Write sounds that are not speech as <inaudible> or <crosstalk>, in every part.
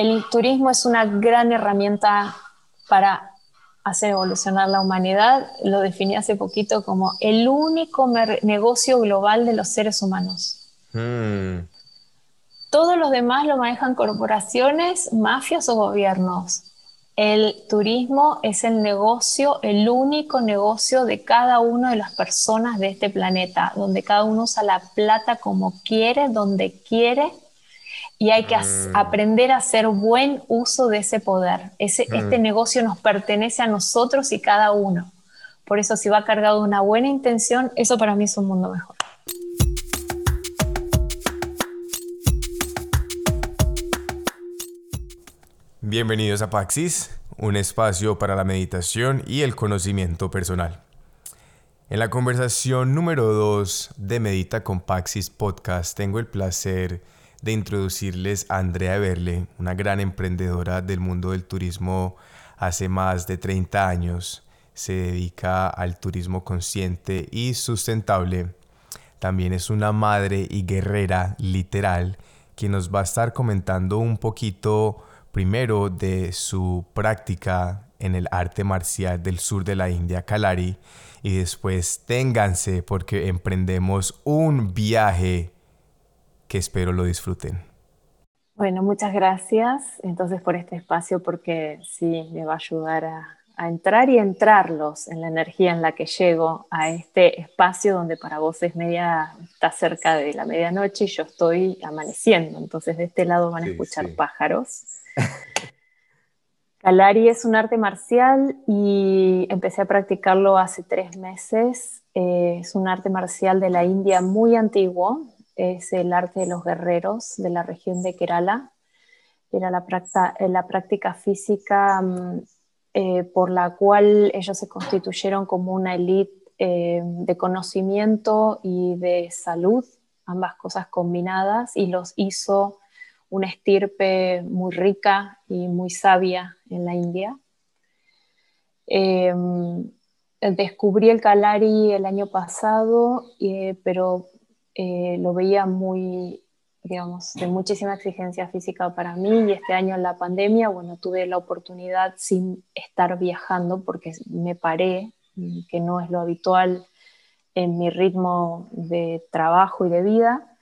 el turismo es una gran herramienta para hacer evolucionar la humanidad. Lo definí hace poquito como el único negocio global de los seres humanos. Mm. Todos los demás lo manejan corporaciones, mafias o gobiernos. El turismo es el negocio, el único negocio de cada una de las personas de este planeta, donde cada uno usa la plata como quiere, donde quiere, y hay que mm. aprender a hacer buen uso de ese poder. Ese, Este mm. negocio nos pertenece a nosotros y cada uno. Por eso si va cargado de una buena intención, eso para mí es un mundo mejor. Bienvenidos a Paxis, un espacio para la meditación y el conocimiento personal. En la conversación número 2 de Medita con Paxis Podcast tengo el placer de introducirles a Andrea Berle, una gran emprendedora del mundo del turismo hace más de 30 años. Se dedica al turismo consciente y sustentable. También es una madre y guerrera literal que nos va a estar comentando un poquito primero de su práctica en el arte marcial del sur de la India, Kalari, y después ténganse porque emprendemos un viaje que espero lo disfruten. Bueno, muchas gracias entonces por este espacio porque sí, me va a ayudar a, a entrar y entrarlos en la energía en la que llego a este espacio donde para vos es media, está cerca de la medianoche y yo estoy amaneciendo. Entonces de este lado van a escuchar pájaros. <laughs> Kalari es un arte marcial y empecé a practicarlo hace tres meses. Eh, es un arte marcial de la India muy antiguo. Es el arte de los guerreros de la región de Kerala. Era la, la práctica física mm, eh, por la cual ellos se constituyeron como una élite eh, de conocimiento y de salud, ambas cosas combinadas, y los hizo una estirpe muy rica y muy sabia en la India. Em, descubrí el Kalari el año pasado, pero eh, lo veía muy digamos, de muchísima exigencia física para mí y este año en la pandemia, bueno, tuve la oportunidad sin estar viajando porque me paré, que no es lo habitual en mi ritmo de trabajo y de vida.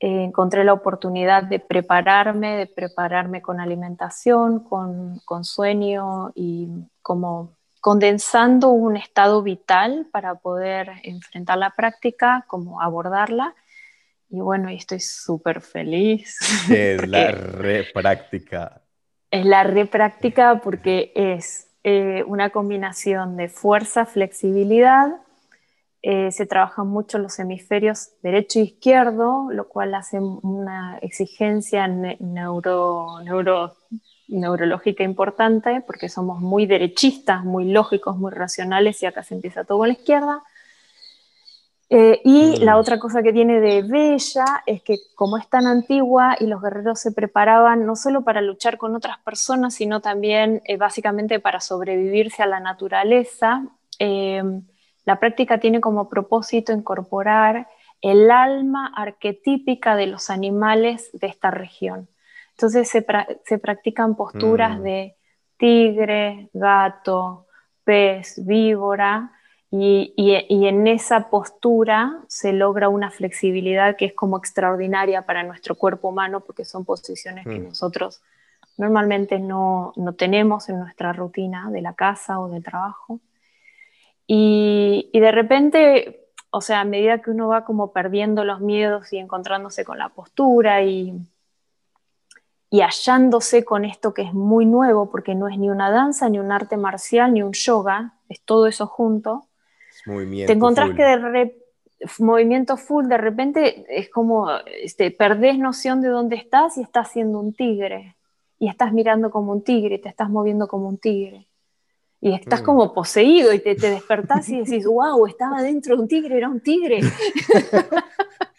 Eh, encontré la oportunidad de prepararme, de prepararme con alimentación, con, con sueño y como condensando un estado vital para poder enfrentar la práctica, como abordarla y bueno, y estoy súper feliz. <laughs> Es la repráctica. Es la repráctica porque es eh, una combinación de fuerza, flexibilidad. Eh, se trabajan mucho los hemisferios derecho e izquierdo, lo cual hace una exigencia neuro, neuro, neurológica importante porque somos muy derechistas, muy lógicos, muy racionales y acá se empieza todo con la izquierda. Eh, y la mm. otra cosa que tiene de bella es que como es tan antigua y los guerreros se preparaban no solo para luchar con otras personas, sino también eh, básicamente para sobrevivirse a la naturaleza, eh, la práctica tiene como propósito incorporar el alma arquetípica de los animales de esta región. Entonces se, practican posturas mm. de tigre, gato, pez, víbora, y, en esa postura se logra una flexibilidad que es como extraordinaria para nuestro cuerpo humano porque son posiciones que mm. nosotros normalmente no, tenemos en nuestra rutina de la casa o del trabajo. Y, de repente, o sea, a medida que uno va como perdiendo los miedos y encontrándose con la postura y, y hallándose con esto que es muy nuevo, porque no es ni una danza, ni un arte marcial, ni un yoga, es todo eso junto, te encontrás que de movimiento full, de repente es como, este, perdés noción de dónde estás y estás siendo un tigre. Y estás mirando como un tigre, te estás moviendo como un tigre. Y estás mm. como poseído y te, te despertás y decís, wow, estaba dentro de un tigre, era un tigre. <laughs>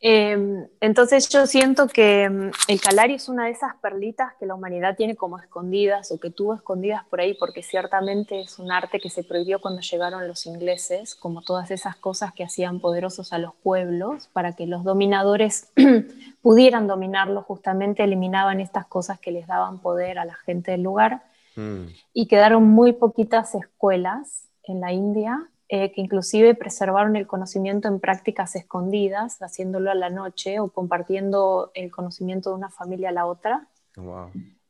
Em, entonces yo siento que em, el Calari es una de esas perlitas que la humanidad tiene como escondidas o que tuvo escondidas por ahí porque ciertamente es un arte que se prohibió cuando llegaron los ingleses, como todas esas cosas que hacían poderosos a los pueblos para que los dominadores <clears throat> pudieran dominarlos, justamente eliminaban estas cosas que les daban poder a la gente del lugar. Mm. Y quedaron muy poquitas escuelas en la India eh, que inclusive preservaron el conocimiento en prácticas escondidas, haciéndolo a la noche o compartiendo el conocimiento de una familia a la otra.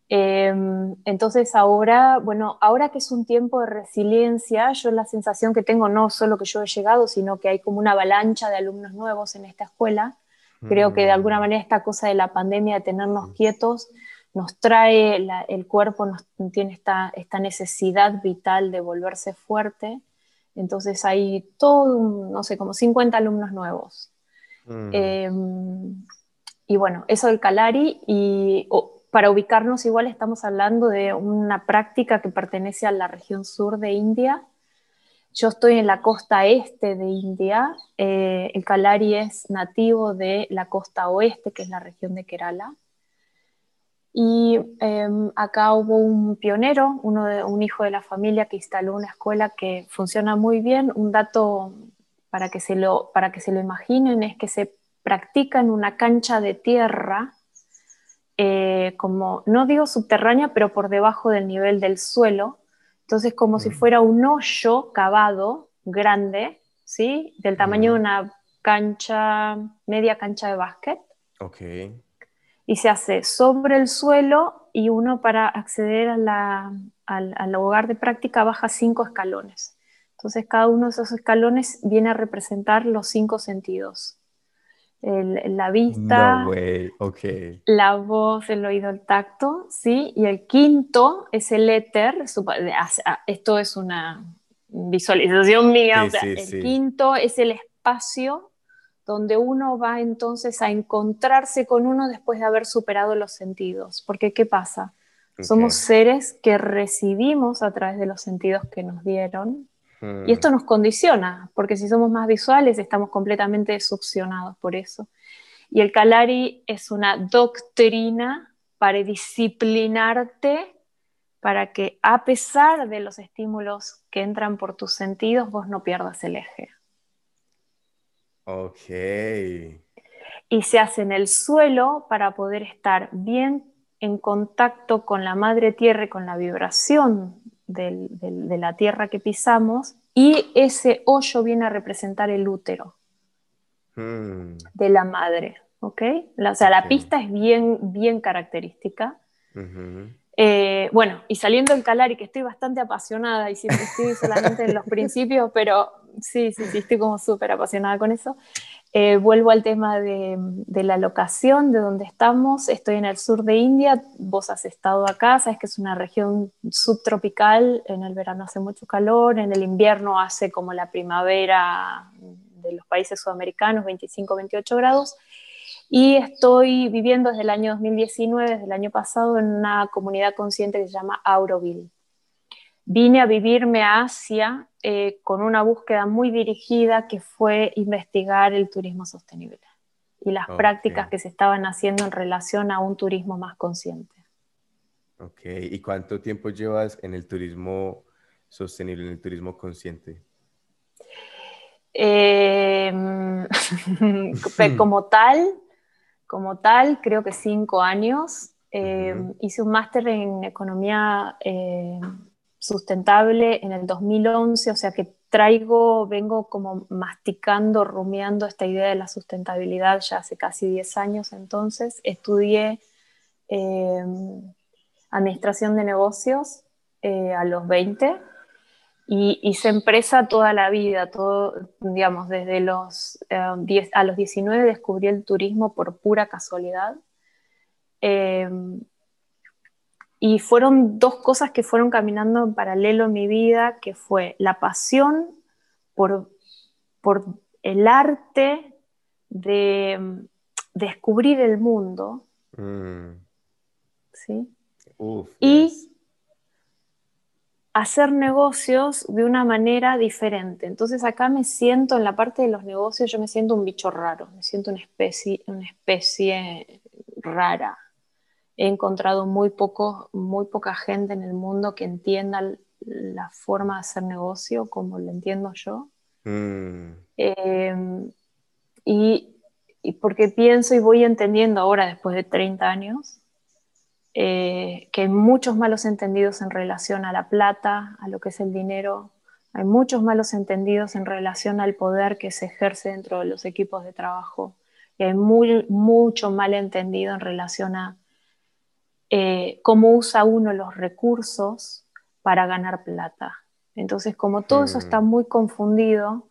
Em, entonces ahora, bueno, ahora que es un tiempo de resiliencia, yo la sensación que tengo, no solo que yo he llegado, sino que hay como una avalancha de alumnos nuevos en esta escuela. Creo que de alguna mm. manera esta cosa de la pandemia, de tenernos quietos, nos trae, el cuerpo nos, tiene esta, esta necesidad vital de volverse fuerte. Entonces hay todo, no sé, como 50 alumnos nuevos. Mm. Em, y bueno, eso del Calari, y para ubicarnos igual estamos hablando de una práctica que pertenece a la región sur de India. Yo estoy en la costa este de India, eh, el Kalari es nativo de la costa oeste, que es la región de Kerala. Y em, acá hubo un pionero, uno de, un hijo de la familia que instaló una escuela que funciona muy bien. Un dato para que se lo, para que se lo imaginen es que se practica en una cancha de tierra, eh, como, no digo subterránea, pero por debajo del nivel del suelo. Entonces, como si mm. fuera un hoyo cavado grande, ¿sí? Del tamaño de mm. una cancha, media cancha de básquet. Okay y se hace sobre el suelo y uno para acceder al, lugar de práctica baja cinco escalones. Entonces cada uno de esos escalones viene a representar los cinco sentidos. la vista, la voz, el oído, el tacto, ¿sí? Y el quinto es el éter, esto es una visualización mía, el quinto es el espacio donde uno va entonces a encontrarse con uno después de haber superado los sentidos. Porque ¿qué pasa? Somos seres que recibimos a través de los sentidos que nos dieron. Y hmm. esto nos condiciona, porque si somos más visuales estamos completamente succionados por eso. Y el Kalari es una doctrina para disciplinarte para que a pesar de los estímulos que entran por tus sentidos, vos no pierdas el eje. Ok. Y se hace en el suelo para poder estar bien en contacto con la madre tierra y con la vibración de la tierra que pisamos. Y ese hoyo viene a representar el útero hmm. de la madre. ¿ok? o sea, la pista es bien, bien característica. Eh, bueno, y saliendo del Calari, que estoy bastante apasionada y siempre estoy solamente en los <laughs> principios, pero sí, sí, sí, estoy como súper apasionada con eso. Eh, vuelvo al tema de, la locación, de donde estamos. Estoy en el sur de India, vos has estado acá, sabes que es una región subtropical, en el verano hace mucho calor, en el invierno hace como la primavera de los países sudamericanos, 25, 28 grados. Y estoy viviendo desde el año 2019, desde el año pasado, en una comunidad consciente que se llama Auroville. Vine a vivirme a Asia eh, con una búsqueda muy dirigida que fue investigar el turismo sostenible y las prácticas que se estaban haciendo en relación a un turismo más consciente. Ok, ¿y cuánto tiempo llevas en el turismo sostenible, en el turismo consciente? Em, <laughs> como tal, como tal, creo que cinco años. Em, hice un máster en economía eh, sustentable en el 2011, o sea que traigo, vengo como masticando, rumiando esta idea de la sustentabilidad ya hace casi 10 años entonces. Estudié em, administración de negocios eh, a los 20 y hice empresa toda la vida, todo, digamos, desde los 10, eh, a los 19 descubrí el turismo por pura casualidad. Em, y fueron dos cosas que fueron caminando en paralelo en mi vida, que fue la pasión por, por el arte de mm, descubrir el mundo. Mm. ¿Sí? y hacer negocios de una manera diferente. Entonces acá me siento, en la parte de los negocios, yo me siento un bicho raro, me siento una especie, una especie rara. He encontrado muy, poco, muy poca gente en el mundo que entienda la forma de hacer negocio como lo entiendo yo. Mm. Em, y, y porque pienso y voy entendiendo ahora, después de 30 años, eh, que hay muchos malos entendidos en relación a la plata, a lo que es el dinero, hay muchos malos entendidos en relación al poder que se ejerce dentro de los equipos de trabajo y hay muy, mucho mal entendido en relación a eh, cómo usa uno los recursos para ganar plata. Entonces, como todo eso está mm. muy confundido,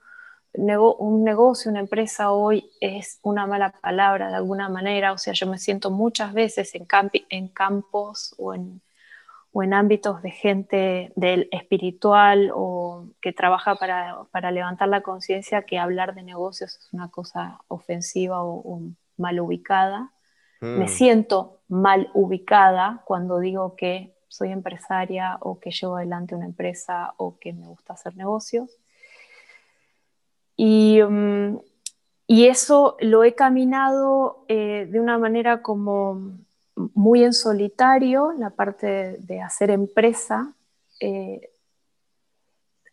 un negocio, una empresa hoy es una mala palabra de alguna manera, o sea, yo me siento muchas veces en, en campos o en, o en, ámbitos de gente del espiritual o que trabaja para, para levantar la conciencia que hablar de negocios es una cosa ofensiva o, mal ubicada. Me mm. siento mal ubicada cuando digo que soy empresaria o que llevo adelante una empresa o que me gusta hacer negocios. Y, mm, y eso lo he caminado eh, de una manera como muy en solitario, la parte de, hacer empresa, eh,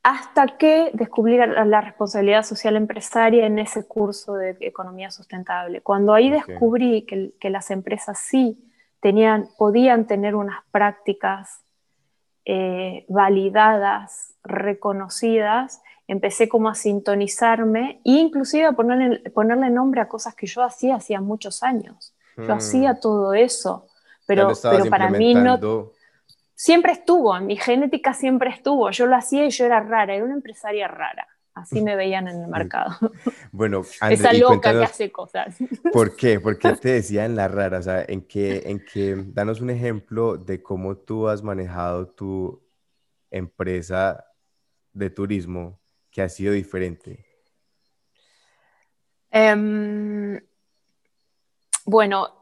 hasta que descubrí la, responsabilidad social empresaria en ese curso de economía sustentable. Cuando ahí descubrí que, que, las empresas sí tenían, podían tener unas prácticas eh, validadas, reconocidas, empecé como a sintonizarme e inclusive a ponerle, ponerle nombre a cosas que yo hacía hacía muchos años. Yo mm. hacía todo eso, pero, pero para mí no... Siempre estuvo, en mi genética siempre estuvo, yo lo hacía y yo era rara, era una empresaria rara. Así me veían en el mercado. <laughs> Bueno, <laughs> esa loca que hace cosas. <laughs> ¿Por qué? ¿Por qué te decían la rara? O sea, ¿en qué, en qué, danos un ejemplo de cómo tú has manejado tu empresa de turismo que ha sido diferente? Em, bueno,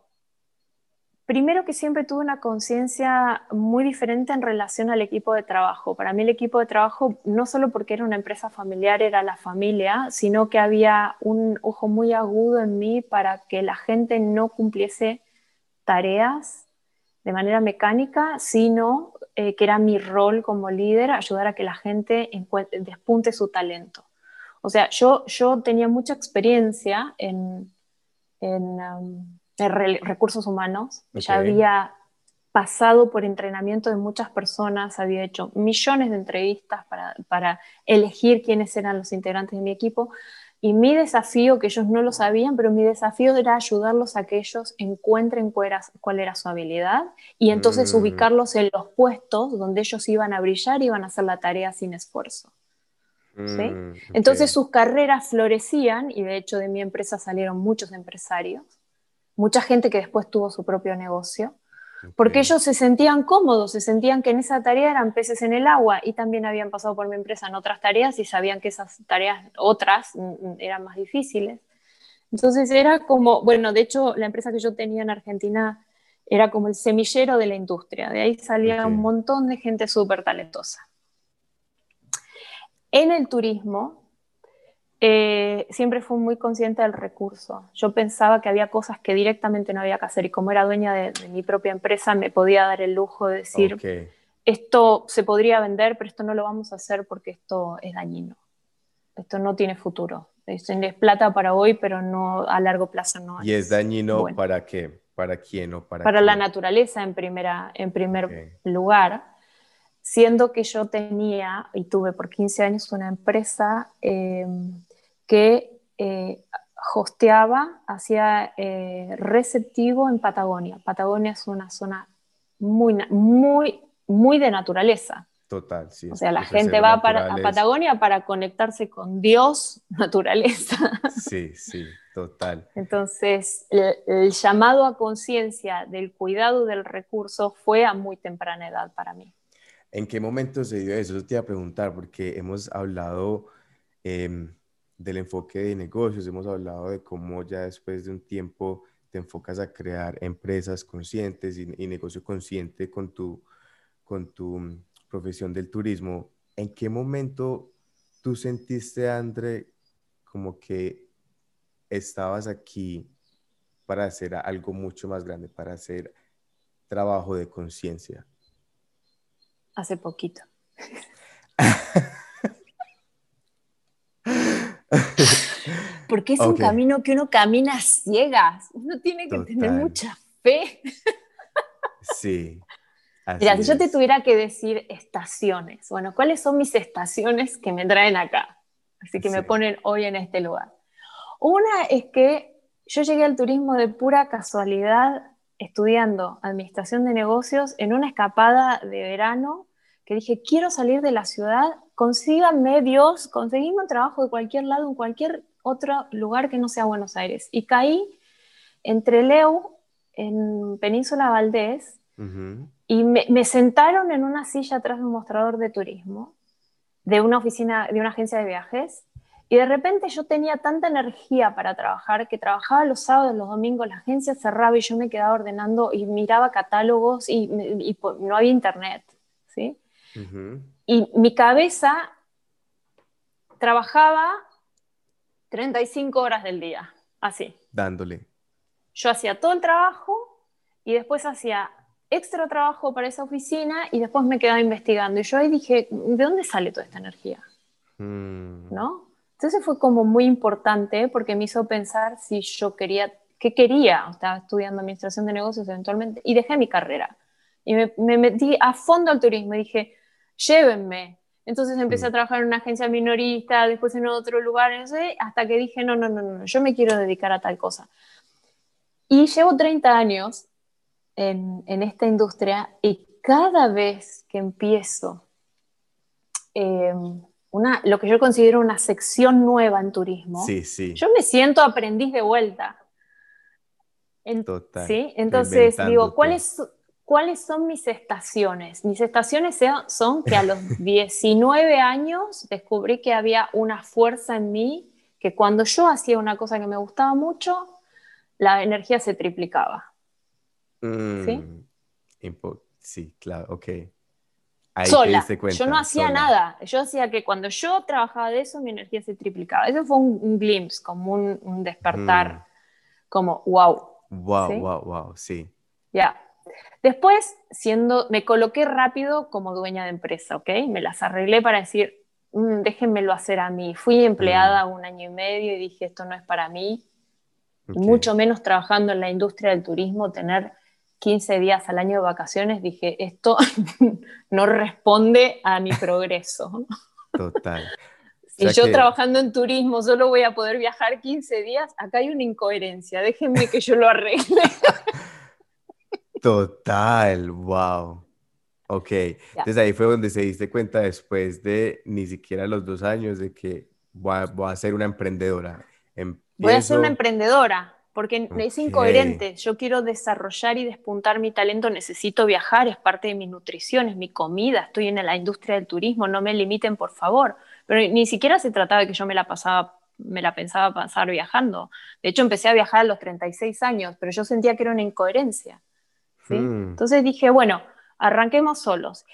primero que siempre tuve una conciencia muy diferente en relación al equipo de trabajo. Para mí el equipo de trabajo, no solo porque era una empresa familiar, era la familia, sino que había un ojo muy agudo en mí para que la gente no cumpliese tareas de manera mecánica, sino eh, que era mi rol como líder ayudar a que la gente despunte su talento. O sea, yo, yo tenía mucha experiencia en, um, recursos humanos, ya había pasado por entrenamiento de muchas personas, había hecho millones de entrevistas para, para elegir quiénes eran los integrantes de mi equipo, y mi desafío, que ellos no lo sabían, pero mi desafío era ayudarlos a que ellos encuentren cuál era, su habilidad y entonces mm. ubicarlos en los puestos donde ellos iban a brillar y iban a hacer la tarea sin esfuerzo. Mm, entonces sus carreras florecían y de hecho de mi empresa salieron muchos empresarios, mucha gente que después tuvo su propio negocio porque ellos se sentían cómodos, se sentían que en esa tarea eran peces en el agua y también habían pasado por mi empresa en otras tareas y sabían que esas tareas otras mm, mm, eran más difíciles. Entonces era como, bueno, de hecho la empresa que yo tenía en Argentina era como el semillero de la industria, de ahí salía un montón de gente súper talentosa. En el turismo, eh, siempre fui muy consciente del recurso. Yo pensaba que había cosas que directamente no había que hacer y como era dueña de, mi propia empresa me podía dar el lujo de decir, esto se podría vender, pero esto no lo vamos a hacer porque esto es dañino. Esto no tiene futuro. Es, plata para hoy, pero no a largo plazo no. ¿Y es dañino para qué? ¿Para quién o para Para la naturaleza en, primera, en primer lugar siendo que yo tenía y tuve por 15 años una empresa eh, que eh, hosteaba, hacía eh, receptivo en Patagonia. Patagonia es una zona muy, muy, muy de naturaleza. Total, sí. O sea, la gente va para, a Patagonia para conectarse con Dios, <laughs> naturaleza. Sí, sí, total. Entonces, el llamado a conciencia del cuidado del recurso fue a muy temprana edad para mí. ¿En qué momento se dio eso? Eso te iba a preguntar, porque hemos hablado em, del enfoque de negocios, hemos hablado de cómo ya después de un tiempo te enfocas a crear empresas conscientes y, negocio consciente con tu, con tu, profesión del turismo, ¿en qué momento tú sentiste, André, como que estabas aquí para hacer algo mucho más grande, para hacer trabajo de conciencia? Hace poquito. <laughs> <laughs> Porque es un camino que uno camina ciegas. Uno tiene que tener mucha fe. sí. Mira, si yo te tuviera que decir estaciones, bueno, ¿cuáles son mis estaciones que me traen acá? Así que me ponen hoy en este lugar. Una es que yo llegué al turismo de pura casualidad estudiando administración de negocios en una escapada de verano que dije, quiero salir de la ciudad, consíganme Dios, conseguirme un trabajo de cualquier lado, en cualquier otro lugar que no sea Buenos Aires. Y caí entre Leu, en Península Valdés, y me, sentaron en una silla atrás de un mostrador de turismo, de una oficina, de una agencia de viajes, y de repente yo tenía tanta energía para trabajar que trabajaba los sábados, los domingos, la agencia cerraba y yo me quedaba ordenando y miraba catálogos y, no había internet, ¿sí? Y mi cabeza trabajaba 35 horas del día, así. Dándole. Yo hacía todo el trabajo y después hacía extra trabajo para esa oficina y después me quedaba investigando. Y yo ahí dije, ¿de dónde sale toda esta energía? Mm. ¿No? Entonces fue como muy importante porque me hizo pensar si yo quería, qué quería. Estaba estudiando administración de negocios eventualmente y dejé mi carrera. Y me, me metí a fondo al turismo y dije, llévenme. Entonces empecé a mm. trabajar en una agencia minorista, después en otro lugar, no sé, hasta que dije, no, no, no, no, yo me quiero dedicar a tal cosa. Y llevo 30 años en, en esta industria y cada vez que empiezo em, una, lo que yo considero una sección nueva en turismo, sí, sí. yo me siento aprendiz de vuelta. Total. ¿sí? Entonces digo, ¿cuáles, ¿cuáles son mis estaciones? Mis estaciones son que a los <laughs> 19 años descubrí que había una fuerza en mí que cuando yo hacía una cosa que me gustaba mucho, la energía se triplicaba. ¿Sí? Mm, sí, claro, ok. sola. yo no hacía nada. Yo hacía que cuando yo trabajaba de eso, mi energía se triplicaba. Eso fue un, glimpse, como un, despertar, mm. como wow. Wow, wow, wow, sí. Ya. Después, siendo, me coloqué rápido como dueña de empresa, ¿ok? Me las arreglé para decir, mm, déjenmelo hacer a mí. Fui empleada un año y medio y dije, esto no es para mí mucho menos trabajando en la industria del turismo, tener 15 días al año de vacaciones, dije, esto <laughs> no responde a mi progreso. Total. <laughs> Si yo trabajando en turismo solo voy a poder viajar 15 días, acá hay una incoherencia, déjenme que yo lo arregle. <laughs> Total, wow. Ok, entonces ahí fue donde se diste cuenta después de ni siquiera los dos años de que voy a, ser una emprendedora. Voy a ser una emprendedora, porque es incoherente. Yo quiero desarrollar y despuntar mi talento, necesito viajar, es parte de mi nutrición, es mi comida, estoy en la industria del turismo, no me limiten, por favor. Pero ni siquiera se trataba de que yo me la pasaba me la pensaba pasar viajando. De hecho, empecé a viajar a los 36 años, pero yo sentía que era una incoherencia. Hmm. Entonces dije, bueno, arranquemos solos.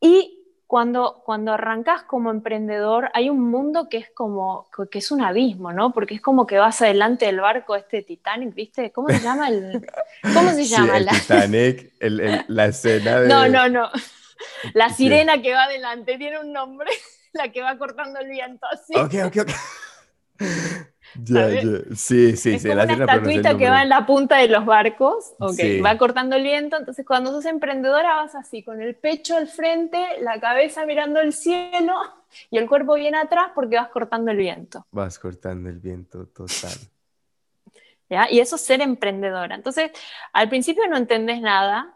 Y cuando, cuando arrancas como emprendedor, hay un mundo que es como, que es un abismo, ¿no? Porque es como que vas adelante del barco, este Titanic, ¿viste? ¿Cómo se llama el, <laughs> cómo se llama? el Titanic, la escena de... No, no, no. La sirena que va adelante, tiene un nombre, <laughs> la que va cortando el viento así. Ok, ok, ok. <laughs> Ya, ya. Sí, sí, es Como una estatuita que va en la punta de los barcos, okay. va cortando el viento. Entonces, cuando sos emprendedora, vas así, con el pecho al frente, la cabeza mirando el cielo <laughs> y el cuerpo bien atrás porque vas cortando el viento. Vas cortando el viento, total. <laughs> ¿Ya? Y eso es ser emprendedora. Entonces, al principio no entendés nada,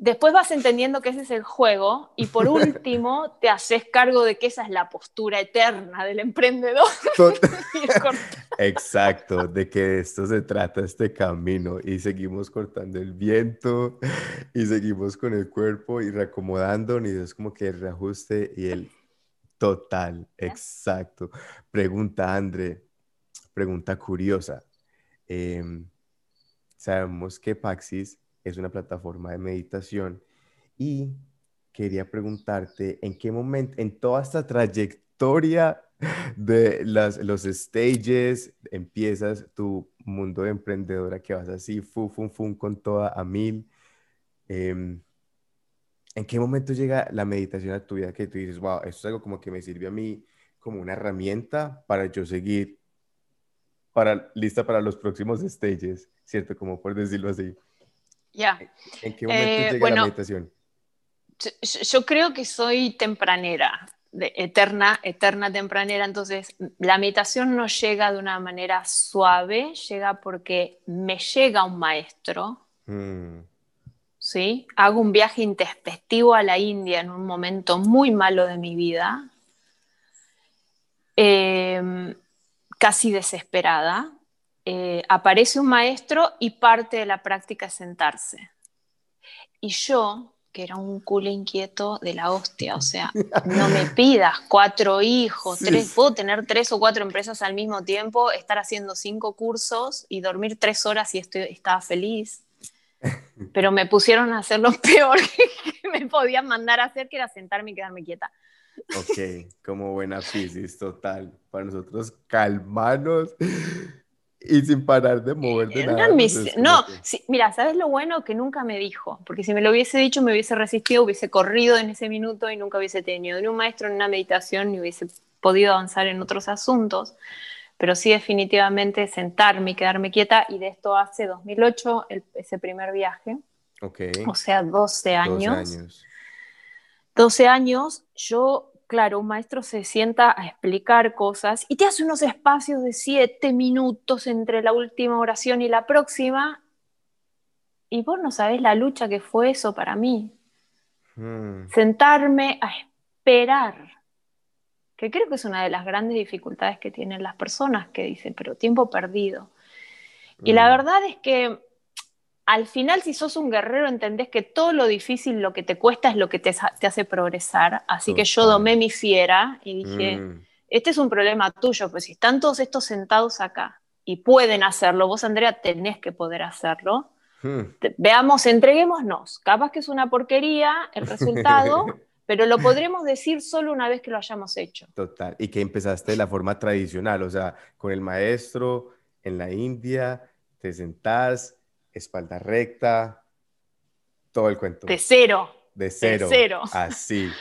Después vas entendiendo que ese es el juego y por <laughs> último te haces cargo de que esa es la postura eterna del emprendedor. <laughs> Exacto, de que de esto se trata este camino y seguimos cortando el viento y seguimos con el cuerpo y reacomodando y es como que el reajuste y el total, exacto. Pregunta André, pregunta curiosa. Em, sabemos que Paxis es una plataforma de meditación Y quería preguntarte, ¿en qué momento, en toda esta trayectoria de los stages, empiezas tu mundo de emprendedora que vas así, fu, fu, fu, con toda a mil? Em, ¿En qué momento llega la meditación a tu vida que tú dices, wow, esto es algo como que me sirve a mí como una herramienta para yo seguir para, lista para los próximos stages, ¿cierto? Como por decirlo así. Ya. ¿En qué momento eh, llega la meditación? Yo, creo que soy tempranera, de, eterna, eterna tempranera, entonces la meditación no llega de una manera suave, llega porque me llega un maestro. Mm. ¿sí? Hago un viaje introspectivo a la India en un momento muy malo de mi vida, em, casi desesperada. Eh, aparece un maestro y parte de la práctica es sentarse. Y yo, que era un culo inquieto de la hostia, o sea, no me <laughs> pidas cuatro hijos, tres, puedo tener tres o cuatro empresas al mismo tiempo, estar haciendo cinco cursos y dormir tres horas y estoy, estaba feliz <laughs> pero me pusieron a hacer lo <laughs> peor que me podían mandar a hacer, que era sentarme y quedarme quieta. Ok, como buena física, total. Para nosotros, calmanos y sin parar de mover de nada. Pues, no, mira, ¿sabes lo bueno? Que nunca me dijo, porque si me lo hubiese dicho, me hubiese resistido, hubiese corrido en ese minuto y nunca hubiese tenido ni un maestro, ni una meditación, ni hubiese podido avanzar en otros asuntos pero sí definitivamente sentarme y quedarme quieta y de esto hace 2008 ese primer viaje. Okay. O sea, 12 años. 12 años. 12 años, yo, claro, un maestro se sienta a explicar cosas y te hace unos espacios de 7 minutos entre la última oración y la próxima y vos no sabés la lucha que fue eso para mí. Hmm. Sentarme a esperar que creo que es una de las grandes dificultades que tienen las personas que dicen, pero tiempo perdido. Y la mm. verdad es que al final, si sos un guerrero, entendés que todo lo difícil, lo que te cuesta, es lo que te, hace progresar. Así que yo domé mi fiera y dije, mm. este es un problema tuyo, pues si están todos estos sentados acá y pueden hacerlo, vos, Andrea, tenés que poder hacerlo. Hmm. Veamos, entreguémonos. Capaz que es una porquería el resultado, <laughs> pero lo podremos decir solo una vez que lo hayamos hecho. Total, y que empezaste de la forma tradicional, o sea, con el maestro en la India, te sentás, espalda recta, todo el cuento. De cero. De cero. De cero. Así. <laughs>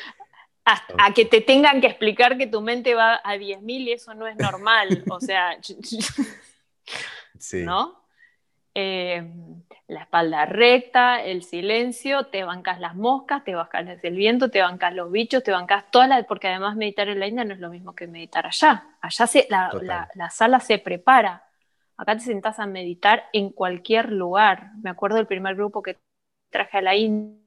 A, que te tengan que explicar que tu mente va a 10.000 y eso no es normal. <laughs> o sea, sí. ¿no? Eh, la espalda recta, el silencio, te bancas las moscas, te bancas el viento, te bancas los bichos, te bancas toda la... Porque además meditar en la India no es lo mismo que meditar allá. Allá se, la, sala se prepara. Acá te sentás a meditar en cualquier lugar. Me acuerdo del primer grupo que traje a la India.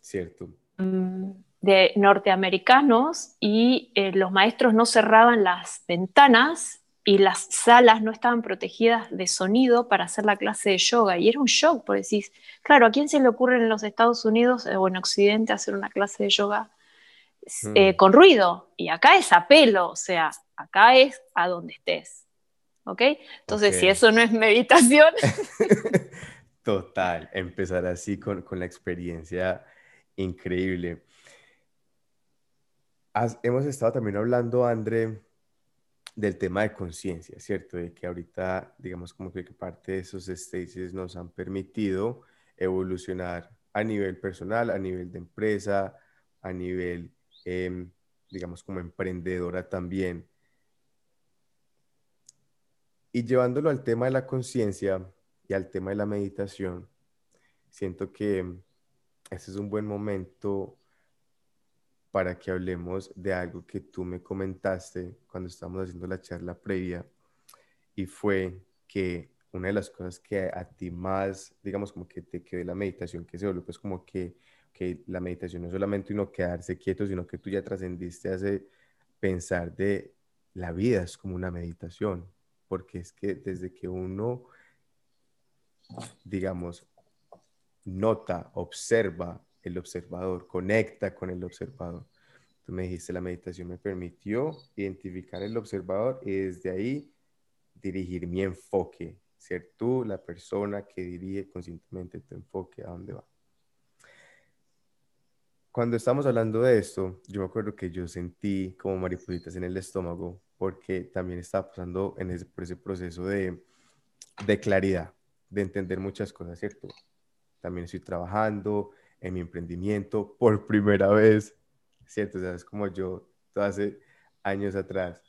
Cierto. Mm, de norteamericanos y eh, los maestros no cerraban las ventanas y las salas no estaban protegidas de sonido para hacer la clase de yoga. Y era un shock, porque decís, claro, ¿a quién se le ocurre en los Estados Unidos o en Occidente hacer una clase de yoga eh, hmm. con ruido? Y acá es a pelo, o sea, acá es a donde estés. ¿Ok? Entonces, si eso no es meditación. <laughs> Total, empezar así con, la experiencia increíble. hemos estado también hablando, André, del tema de conciencia, ¿cierto? De que ahorita, digamos, como que parte de esos stages nos han permitido evolucionar a nivel personal, a nivel de empresa, a nivel, em, digamos, como emprendedora también. Y llevándolo al tema de la conciencia y al tema de la meditación, siento que ese es un buen momento para que hablemos de algo que tú me comentaste cuando estábamos haciendo la charla previa y fue que una de las cosas que a ti más, digamos, como que te quedó la meditación, que se volvió pues como que, que la meditación no es solamente uno quedarse quieto, sino que tú ya trascendiste a pensar de la vida es como una meditación, porque es que desde que uno, digamos, nota, observa el observador, conecta con el observador. Tú me dijiste, la meditación me permitió identificar el observador y desde ahí dirigir mi enfoque, ser tú la persona que dirige conscientemente tu enfoque a dónde va. Cuando estamos hablando de esto, yo me acuerdo que yo sentí como maripositas en el estómago porque también estaba pasando en ese, por ese proceso de, de claridad, de entender muchas cosas, ¿cierto? También estoy trabajando en mi emprendimiento por primera vez, ¿cierto? O sea, es como yo hace años atrás,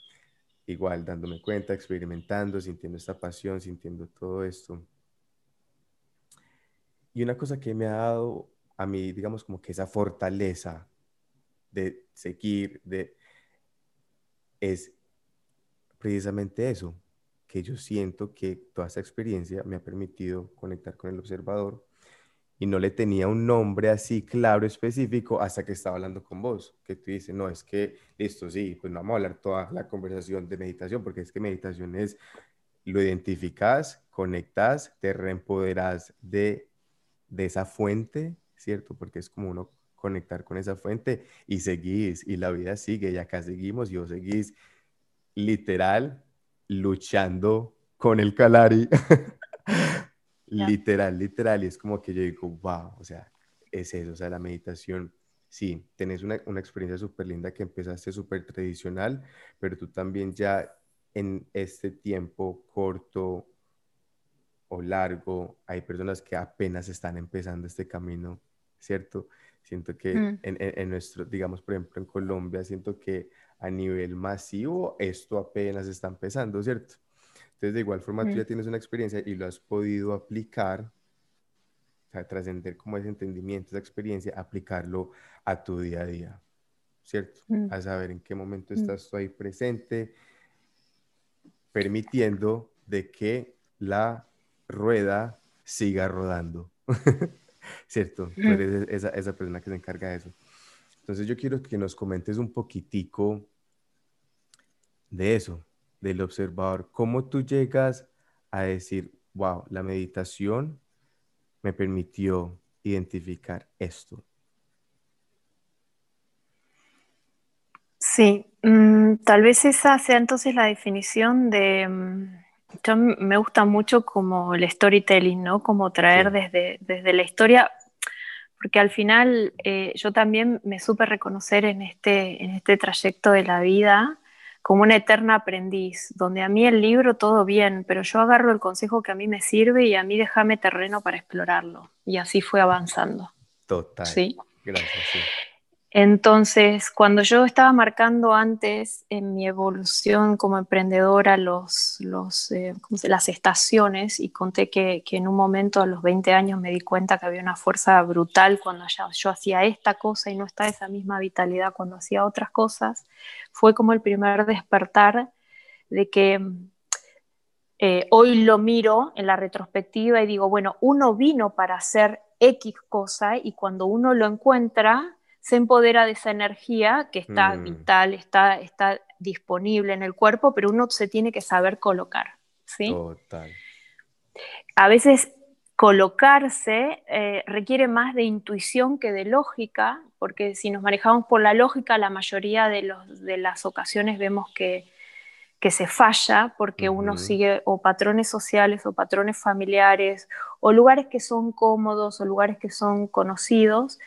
igual dándome cuenta, experimentando, sintiendo esta pasión, sintiendo todo esto. Y una cosa que me ha dado a mí, digamos, como que esa fortaleza de seguir, de, es precisamente eso, que yo siento que toda esta experiencia me ha permitido conectar con el observador y no le tenía un nombre así claro, específico, hasta que estaba hablando con vos, que tú dices, no, es que, listo, sí, pues no vamos a hablar toda la conversación de meditación, porque es que meditación es, lo identificas, conectas, te reempoderas de, de esa fuente, ¿cierto? Porque es como uno conectar con esa fuente y seguís, y la vida sigue, y acá seguimos, y vos seguís literal luchando con el Calari. <laughs> literal, literal. Y es como que yo digo, wow, o sea, es eso, o sea, la meditación. Sí, tenés una, una experiencia súper linda que empezaste súper tradicional, pero tú también ya en este tiempo corto o largo, hay personas que apenas están empezando este camino, ¿cierto? Siento que mm. en, en, nuestro, digamos, por ejemplo, en Colombia, siento que a nivel masivo, esto apenas está empezando, ¿cierto? Entonces, de igual forma, tú ya tienes una experiencia y lo has podido aplicar, o sea, trascender como ese entendimiento, esa experiencia, aplicarlo a tu día a día, ¿cierto? Mm. A saber en qué momento mm. estás tú ahí presente, permitiendo de que la rueda siga rodando, <laughs> ¿cierto? Tú eres esa, esa persona que se encarga de eso. Entonces yo quiero que nos comentes un poquitico de eso, del observador. ¿Cómo tú llegas a decir, wow, la meditación me permitió identificar esto? Sí, mm, tal vez esa sea entonces la definición de... Yo me gusta mucho como el storytelling, ¿no? Como traer desde, desde la historia, porque al final eh, yo también me supe reconocer en este, en este trayecto de la vida como una eterna aprendiz, donde a mí el libro todo bien, pero yo agarro el consejo que a mí me sirve y a mí déjame terreno para explorarlo. Y así fue avanzando. Total. Sí. Gracias. Sí. Entonces, cuando yo estaba marcando antes en mi evolución como emprendedora eh, las estaciones y conté que, en un momento a los 20 años me di cuenta que había una fuerza brutal cuando yo hacía esta cosa y no está esa misma vitalidad cuando hacía otras cosas, fue como el primer despertar de que eh, hoy lo miro en la retrospectiva y digo, bueno, uno vino para hacer X cosa y cuando uno lo encuentra, se empodera de esa energía que está mm. vital, está, está disponible en el cuerpo, pero uno se tiene que saber colocar. ¿sí? Total. A veces colocarse eh, requiere más de intuición que de lógica, porque si nos manejamos por la lógica, la mayoría de, los, de las ocasiones vemos que, que se falla porque uno sigue o patrones sociales o patrones familiares o lugares que son cómodos o lugares que son conocidos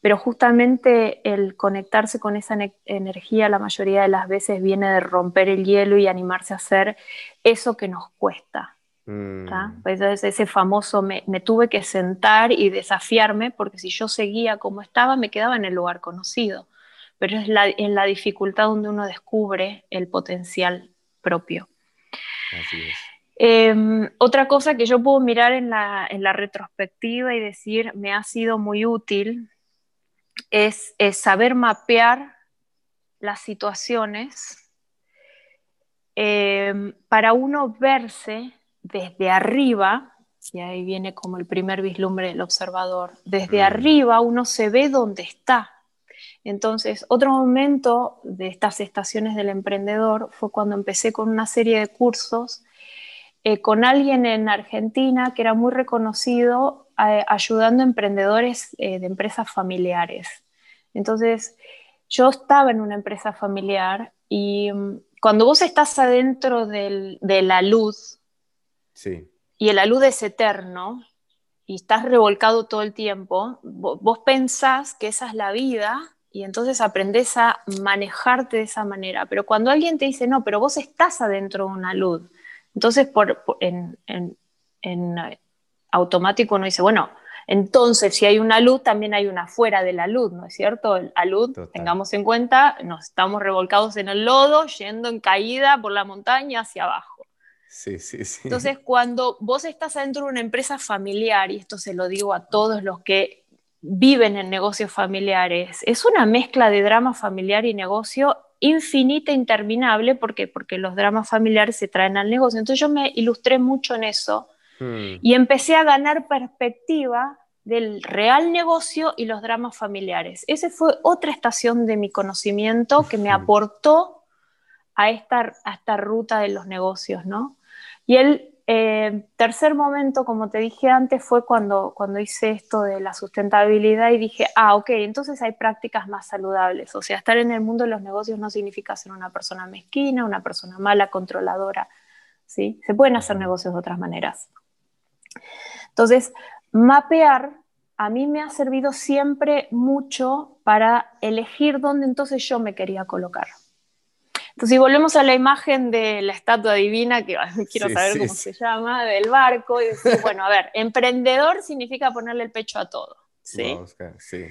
pero justamente el conectarse con esa energía la mayoría de las veces viene de romper el hielo y animarse a hacer eso que nos cuesta. Mm. Pues ese famoso me, tuve que sentar y desafiarme porque si yo seguía como estaba me quedaba en el lugar conocido, pero es en la dificultad donde uno descubre el potencial propio. Así es. Em, otra cosa que yo puedo mirar en la, en la retrospectiva y decir me ha sido muy útil es, saber mapear las situaciones eh, para uno verse desde arriba, y ahí viene como el primer vislumbre del observador, desde mm. arriba uno se ve donde está. Entonces, otro momento de estas estaciones del emprendedor fue cuando empecé con una serie de cursos eh, con alguien en Argentina que era muy reconocido ayudando a emprendedores eh, de empresas familiares. Entonces, yo estaba en una empresa familiar y mm, cuando vos estás adentro de la luz, sí. y la luz es eterno, y estás revolcado todo el tiempo, vos, pensás que esa es la vida y entonces aprendes a manejarte de esa manera. Pero cuando alguien te dice, no, pero vos estás adentro de una luz, entonces por, en, en, en, automático uno dice, bueno, entonces si hay una luz, también hay una fuera de la luz, ¿no es cierto? La luz, tengamos en cuenta, nos estamos revolcados en el lodo, yendo en caída por la montaña hacia abajo. Sí, sí, sí. Entonces, cuando vos estás adentro de una empresa familiar, y esto se lo digo a todos los que viven en negocios familiares, es una mezcla de drama familiar y negocio infinita, interminable, porque, porque los dramas familiares se traen al negocio. Entonces yo me ilustré mucho en eso hmm. y empecé a ganar perspectiva del real negocio y los dramas familiares. Esa fue otra estación de mi conocimiento que me aportó a esta, a esta ruta de los negocios, ¿no? Y el eh, tercer momento, como te dije antes, fue cuando, cuando hice esto de la sustentabilidad y dije, ah, ok, entonces hay prácticas más saludables. O sea, estar en el mundo de los negocios no significa ser una persona mezquina, una persona mala, controladora. ¿sí? Se pueden hacer negocios de otras maneras. Entonces, mapear a mí me ha servido siempre mucho para elegir dónde entonces yo me quería colocar. Entonces, si volvemos a la imagen de la estatua divina, que <laughs> quiero saber cómo se llama, del barco, y decir, <laughs> bueno, a ver, emprendedor significa ponerle el pecho a todo. ¿sí? sí.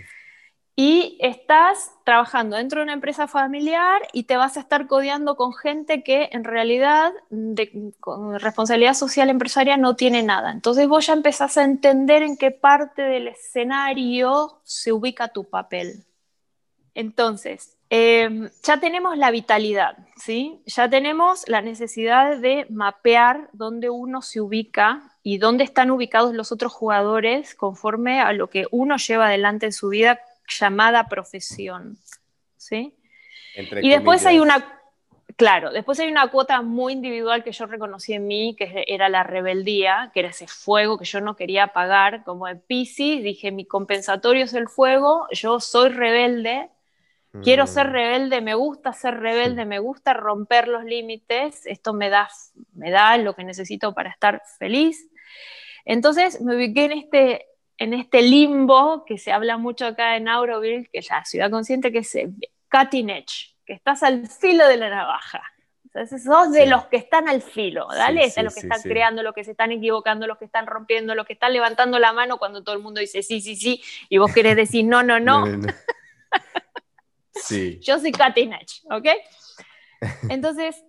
Y estás trabajando dentro de una empresa familiar y te vas a estar codeando con gente que en realidad de con responsabilidad social empresaria no tiene nada. Entonces vos ya empezás a entender en qué parte del escenario se ubica tu papel. Entonces, Em, ya tenemos la vitalidad, ¿sí? Ya tenemos la necesidad de mapear dónde uno se ubica y dónde están ubicados los otros jugadores conforme a lo que uno lleva adelante en su vida llamada profesión, ¿sí? y después hay una, claro, después hay una cuota muy individual que yo reconocí en mí, que era la rebeldía, que era ese fuego que yo no quería apagar, como en Pisces, dije, mi compensatorio es el fuego, yo soy rebelde, Quiero ser mm. rebelde, me gusta ser rebelde, me gusta romper los límites, esto me da, me da lo que necesito para estar feliz. Entonces me ubiqué en este, en este limbo que se habla mucho acá en Auroville, que es la ciudad consciente, que es eh, cutting edge, que estás al filo de la navaja. Entonces sos de los que están al filo, ¿dale? Sí, los que están creando, los que se están equivocando, los que están rompiendo, los que están levantando la mano cuando todo el mundo dice sí, sí, sí, y vos querés decir no, no, no. no, no. <laughs> Yo soy cutting edge, ¿ok? Entonces,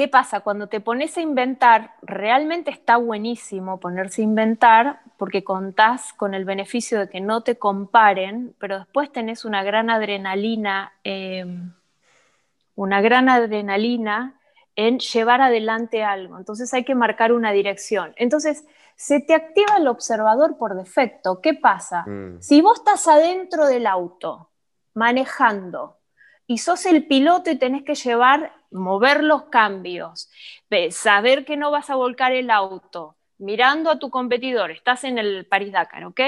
¿qué pasa? Cuando te pones a inventar, realmente está buenísimo ponerse a inventar porque contás con el beneficio de que no te comparen, pero después tenés una gran adrenalina, em, una gran adrenalina en llevar adelante algo. Entonces hay que marcar una dirección. Entonces, se te activa el observador por defecto. ¿Qué pasa? Mm. Si vos estás adentro del auto manejando y sos el piloto y tenés que llevar, mover los cambios, saber que no vas a volcar el auto, mirando a tu competidor, estás en el Paris-Dakar, ¿ok?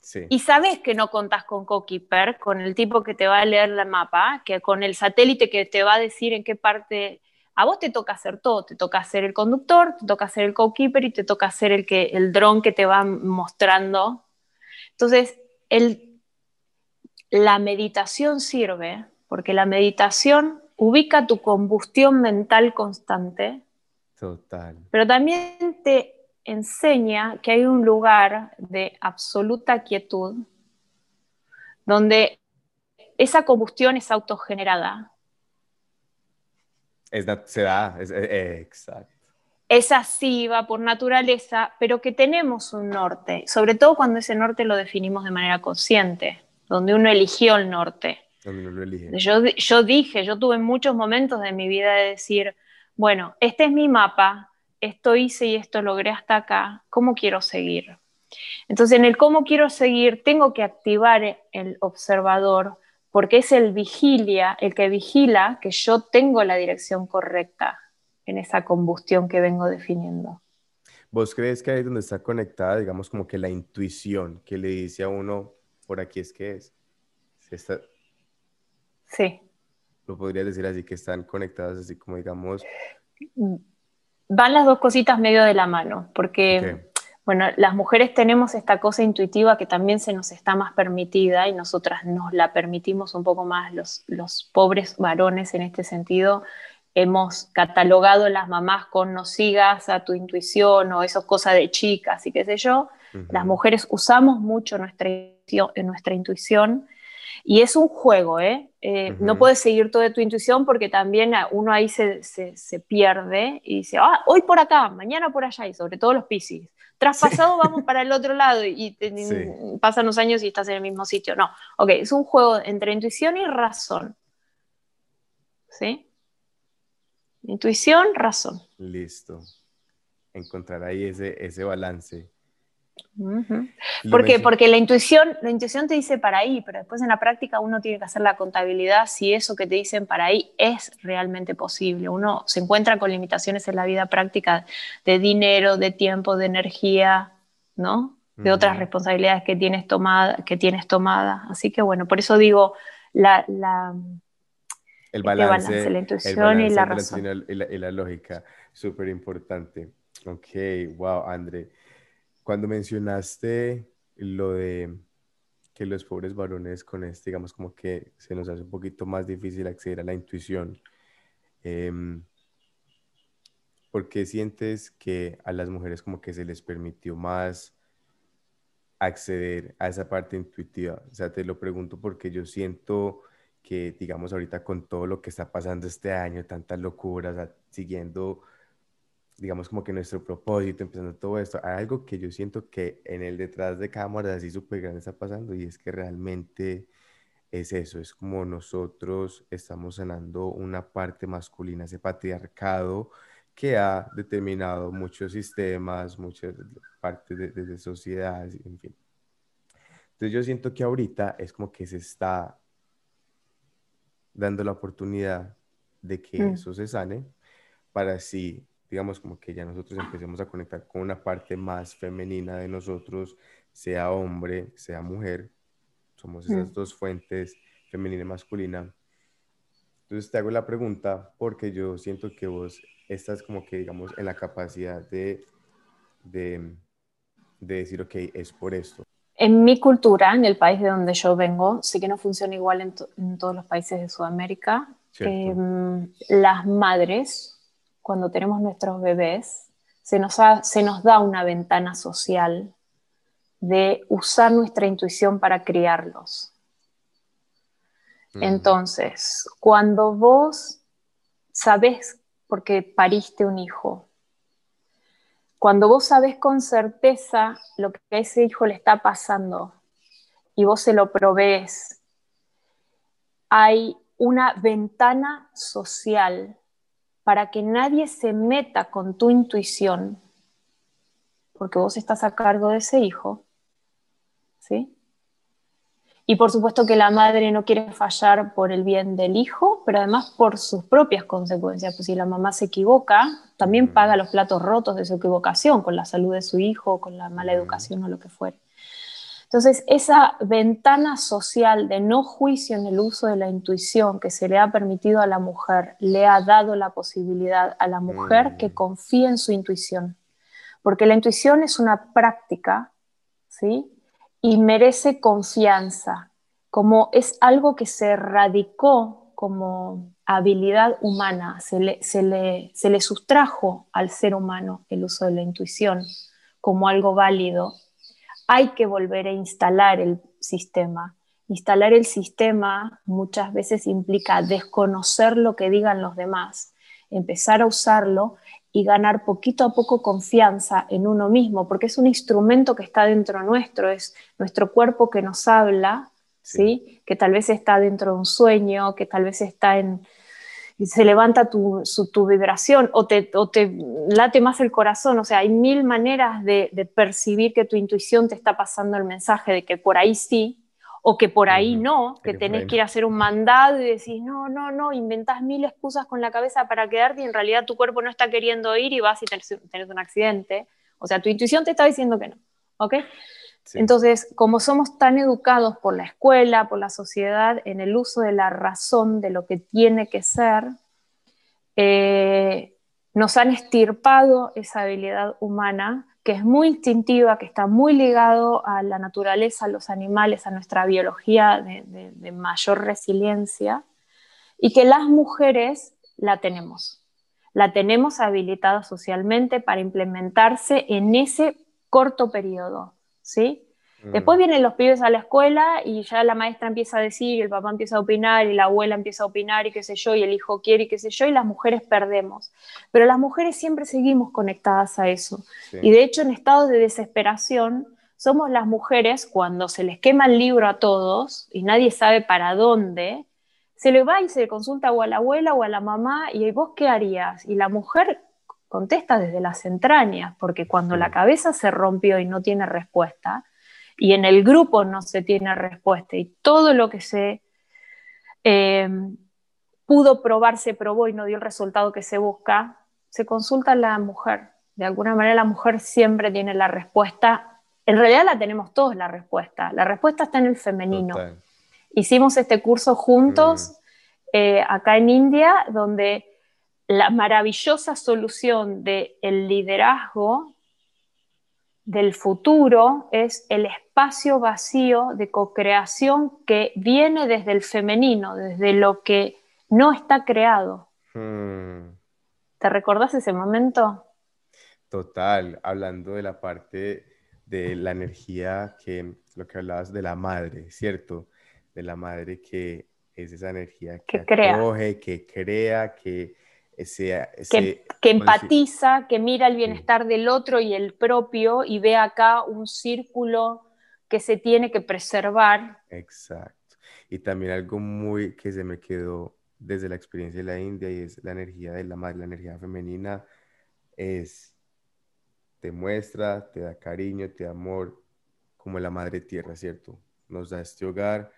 Sí. Y sabes que no contás con co-keeper, con el tipo que te va a leer la mapa, que con el satélite que te va a decir en qué parte. A vos te toca hacer todo, te toca hacer el conductor, te toca hacer el co-keeper y te toca hacer el, que, el dron que te va mostrando. Entonces, el la meditación sirve porque la meditación ubica tu combustión mental constante. Total. Pero también te enseña que hay un lugar de absoluta quietud donde esa combustión es autogenerada. Es, se da, es, eh, exacto. Es así, va por naturaleza, pero que tenemos un norte, sobre todo cuando ese norte lo definimos de manera consciente donde uno eligió el norte. Yo, yo dije, yo tuve muchos momentos de mi vida de decir, bueno, este es mi mapa, esto hice y esto logré hasta acá, ¿cómo quiero seguir? Entonces, en el cómo quiero seguir, tengo que activar el observador, porque es el vigilia, el que vigila que yo tengo la dirección correcta en esa combustión que vengo definiendo. ¿Vos crees que ahí es donde está conectada, digamos, como que la intuición que le dice a uno, por aquí es que es. Sí. Lo podrías decir así, que están conectadas así como digamos... Van las dos cositas medio de la mano, porque Bueno, las mujeres tenemos esta cosa intuitiva que también se nos está más permitida y nosotras nos la permitimos un poco más. Los, los pobres varones en este sentido hemos catalogado las mamás con no sigas a tu intuición o eso es cosa de chicas y qué sé yo. Las mujeres usamos mucho nuestra, nuestra intuición y es un juego, ¿eh? eh no puedes seguir toda tu intuición porque también uno ahí se, se, pierde y dice, ah, hoy por acá, mañana por allá, y sobre todo los piscis. Traspasado vamos para el otro lado y, pasan los años y estás en el mismo sitio. No, ok, es un juego entre intuición y razón. ¿Sí? Intuición, razón. Listo. Encontrar ahí ese, ese balance. ¿Por qué? Porque la intuición, la intuición te dice para ahí, pero después en la práctica uno tiene que hacer la contabilidad si eso que te dicen para ahí es realmente posible. Uno se encuentra con limitaciones en la vida práctica de dinero, de tiempo, de energía, ¿no? De otras responsabilidades que tienes, tomada, que tienes tomada. Así que bueno, por eso digo, la, el este balance, la intuición y la razón. Y la, y la lógica, súper importante. Ok, wow, André. Cuando mencionaste lo de que los pobres varones con este, digamos, como que se nos hace un poquito más difícil acceder a la intuición, eh, ¿por qué sientes que a las mujeres como que se les permitió más acceder a esa parte intuitiva? O sea, te lo pregunto porque yo siento que, digamos, ahorita con todo lo que está pasando este año, tantas locuras, siguiendo digamos, como que nuestro propósito, empezando todo esto, hay algo que yo siento que en el detrás de cámaras así súper grande está pasando y es que realmente es eso, es como nosotros estamos sanando una parte masculina, ese patriarcado que ha determinado muchos sistemas, muchas partes de, de, sociedades, en fin. Entonces yo siento que ahorita es como que se está dando la oportunidad de que mm. eso se sane para así digamos, como que ya nosotros empecemos a conectar con una parte más femenina de nosotros, sea hombre, sea mujer, somos esas mm. dos fuentes, femenina y masculina. Entonces te hago la pregunta porque yo siento que vos estás como que, digamos, en la capacidad de, de, de decir, ok, es por esto. En mi cultura, en el país de donde yo vengo, sí que no funciona igual en, en todos los países de Sudamérica. Eh, las madres cuando tenemos nuestros bebés, se nos, se nos da una ventana social de usar nuestra intuición para criarlos. Entonces, cuando vos sabés, porque pariste un hijo, cuando vos sabés con certeza lo que a ese hijo le está pasando y vos se lo provees, hay una ventana social para que nadie se meta con tu intuición, porque vos estás a cargo de ese hijo, ¿sí? Y por supuesto que la madre no quiere fallar por el bien del hijo, pero además por sus propias consecuencias. Pues si la mamá se equivoca, también paga los platos rotos de su equivocación, con la salud de su hijo, con la mala educación o lo que fuere. Entonces, esa ventana social de no juicio en el uso de la intuición que se le ha permitido a la mujer, le ha dado la posibilidad a la mujer que mm. confíe en su intuición. Porque la intuición es una práctica, ¿sí? Y merece confianza, como es algo que se radicó como habilidad humana, se le, se le, se le sustrajo al ser humano el uso de la intuición como algo válido hay que volver a instalar el sistema. Instalar el sistema muchas veces implica desconocer lo que digan los demás, empezar a usarlo y ganar poquito a poco confianza en uno mismo, porque es un instrumento que está dentro nuestro, es nuestro cuerpo que nos habla, ¿sí? que tal vez está dentro de un sueño, que tal vez está en, se levanta tu, tu vibración o te, te, late más el corazón. O sea, hay mil maneras de, percibir que tu intuición te está pasando el mensaje de que por ahí sí o que por ahí no, que tenés que ir a hacer un mandado y decís, no, no, no, inventás mil excusas con la cabeza para quedarte y en realidad tu cuerpo no está queriendo ir y vas y tenés, un accidente. O sea, tu intuición te está diciendo que no. ¿Ok? Entonces, como somos tan educados por la escuela, por la sociedad, en el uso de la razón de lo que tiene que ser, eh, nos han estirpado esa habilidad humana que es muy instintiva, que está muy ligado a la naturaleza, a los animales, a nuestra biología de, mayor resiliencia, y que las mujeres la tenemos. La tenemos habilitada socialmente para implementarse en ese corto periodo, ¿sí? Mm. Después vienen los pibes a la escuela y ya la maestra empieza a decir, y el papá empieza a opinar, y la abuela empieza a opinar, y qué sé yo, y el hijo quiere, y qué sé yo, y las mujeres perdemos. Pero las mujeres siempre seguimos conectadas a eso. Y de hecho, en estados de desesperación, somos las mujeres, cuando se les quema el libro a todos y nadie sabe para dónde, se le va y se le consulta o a la abuela o a la mamá, y vos qué harías? Y la mujer contesta desde las entrañas, porque cuando la cabeza se rompió y no tiene respuesta, y en el grupo no se tiene respuesta y todo lo que se eh, pudo probar se probó y no dio el resultado que se busca, se consulta a la mujer. De alguna manera la mujer siempre tiene la respuesta. En realidad la tenemos todos la respuesta. La respuesta está en el femenino. Hicimos este curso juntos mm. eh, acá en India, donde la maravillosa solución del el liderazgo del futuro es el espacio vacío de co-creación que viene desde el femenino, desde lo que no está creado. Hmm. ¿Te recordás ese momento? Total, hablando de la parte de la energía que, lo que hablabas de la madre, ¿cierto? De la madre que es esa energía que, que acoge, que crea, que que, empatiza, que mira el bienestar del otro y el propio y ve acá un círculo que se tiene que preservar. Exacto. Y también algo muy que se me quedó desde la experiencia de la India y es la energía de la madre, la energía femenina es, te muestra, te da cariño, te da amor, como la madre tierra, ¿cierto? Nos da este hogar,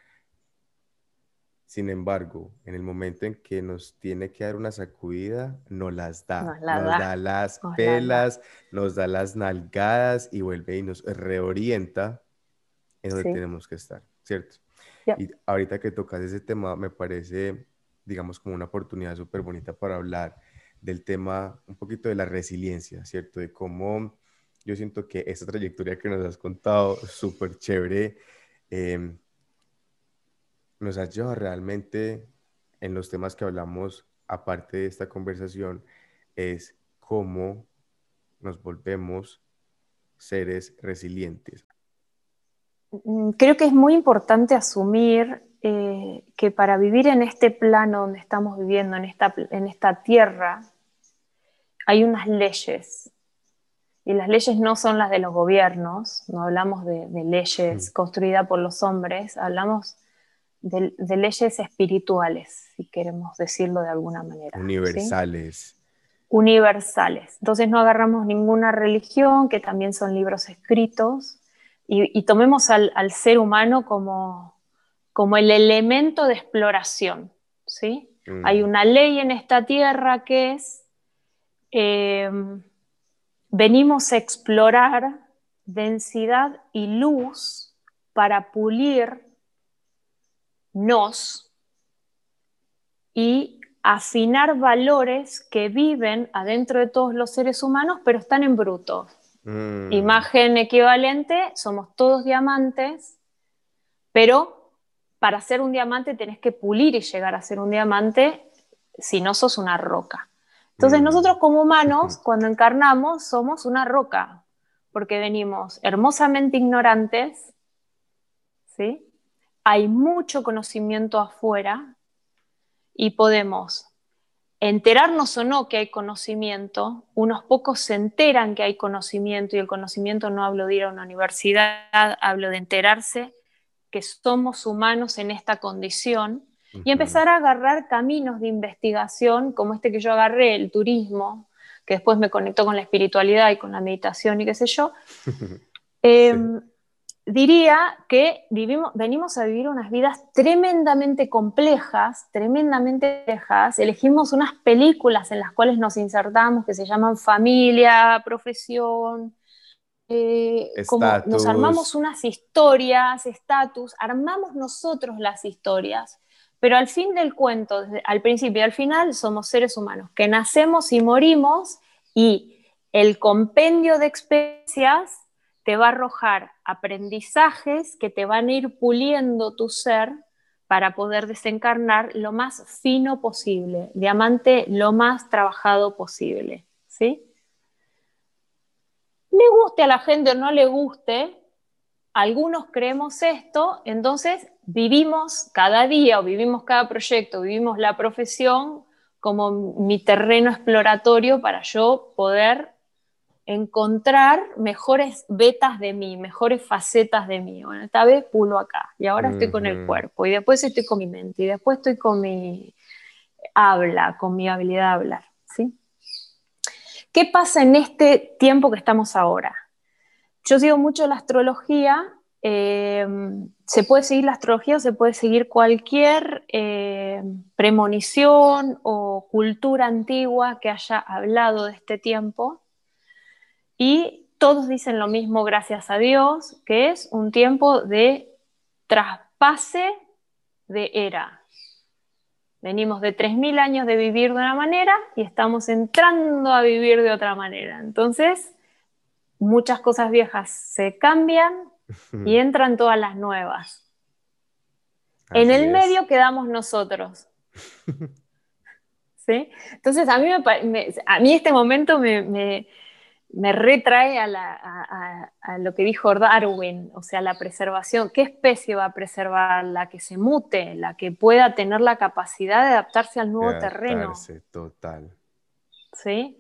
sin embargo, en el momento en que nos tiene que dar una sacudida, nos las da. Nos, da. las pelas, nos da las nalgadas y vuelve y nos reorienta en donde tenemos que estar, ¿cierto? Y ahorita que tocas ese tema, me parece, digamos, como una oportunidad súper bonita para hablar del tema, un poquito de la resiliencia, ¿cierto? De cómo yo siento que esta trayectoria que nos has contado, súper chévere, eh, nos ha llevado realmente en los temas que hablamos, aparte de esta conversación, es cómo nos volvemos seres resilientes. Mm, creo que es muy importante asumir eh, que para vivir en este plano donde estamos viviendo, en esta, en esta tierra, hay unas leyes. Y las leyes no son las de los gobiernos, no hablamos de, leyes construidas por los hombres, hablamos de, leyes espirituales, si queremos decirlo de alguna manera. Universales. Universales. Entonces no agarramos ninguna religión, que también son libros escritos, y, tomemos al, ser humano como, como el elemento de exploración. ¿sí? Mm. Hay una ley en esta tierra que es, em, venimos a explorar densidad y luz para pulir nos y afinar valores que viven adentro de todos los seres humanos, pero están en bruto. Mm. Imagen equivalente, somos todos diamantes, pero para ser un diamante tenés que pulir y llegar a ser un diamante, si no sos una roca. Entonces mm. nosotros como humanos, cuando encarnamos, somos una roca, porque venimos hermosamente ignorantes, ¿sí? Hay mucho conocimiento afuera y podemos enterarnos o no que hay conocimiento, unos pocos se enteran que hay conocimiento y el conocimiento no hablo de ir a una universidad, hablo de enterarse que somos humanos en esta condición y empezar a agarrar caminos de investigación como este que yo agarré, el turismo, que después me conectó con la espiritualidad y con la meditación y qué sé yo. <laughs> Em, diría que vivimos, venimos a vivir unas vidas tremendamente complejas, tremendamente complejas. Elegimos unas películas en las cuales nos insertamos que se llaman familia, profesión. Eh, como nos armamos unas historias, estatus, armamos nosotros las historias, pero al fin del cuento, al principio y al final, somos seres humanos que nacemos y morimos y el compendio de experiencias te va a arrojar aprendizajes que te van a ir puliendo tu ser para poder desencarnar lo más fino posible, diamante lo más trabajado posible, ¿sí? Le guste a la gente o no le guste, algunos creemos esto, entonces vivimos cada día o vivimos cada proyecto, vivimos la profesión como mi terreno exploratorio para yo poder encontrar mejores vetas de mí, mejores facetas de mí. Bueno, esta vez pulo acá y ahora estoy con el cuerpo y después estoy con mi mente y después estoy con mi habla, con mi habilidad de hablar. ¿sí? ¿Qué pasa en este tiempo que estamos ahora? Yo sigo mucho la astrología. Eh, se puede seguir la astrología o se puede seguir cualquier eh, premonición o cultura antigua que haya hablado de este tiempo y todos dicen lo mismo, gracias a Dios, que es un tiempo de traspase de era. Venimos de 3.000 años de vivir de una manera y estamos entrando a vivir de otra manera. Entonces, muchas cosas viejas se cambian y entran todas las nuevas. en el medio quedamos nosotros. <laughs> ¿Sí? Entonces, a mí, a mí este momento me, me retrae a, lo que dijo Darwin, o sea, la preservación. ¿Qué especie va a preservar? La que se mute, la que pueda tener la capacidad de adaptarse al nuevo terreno. Total. ¿Sí?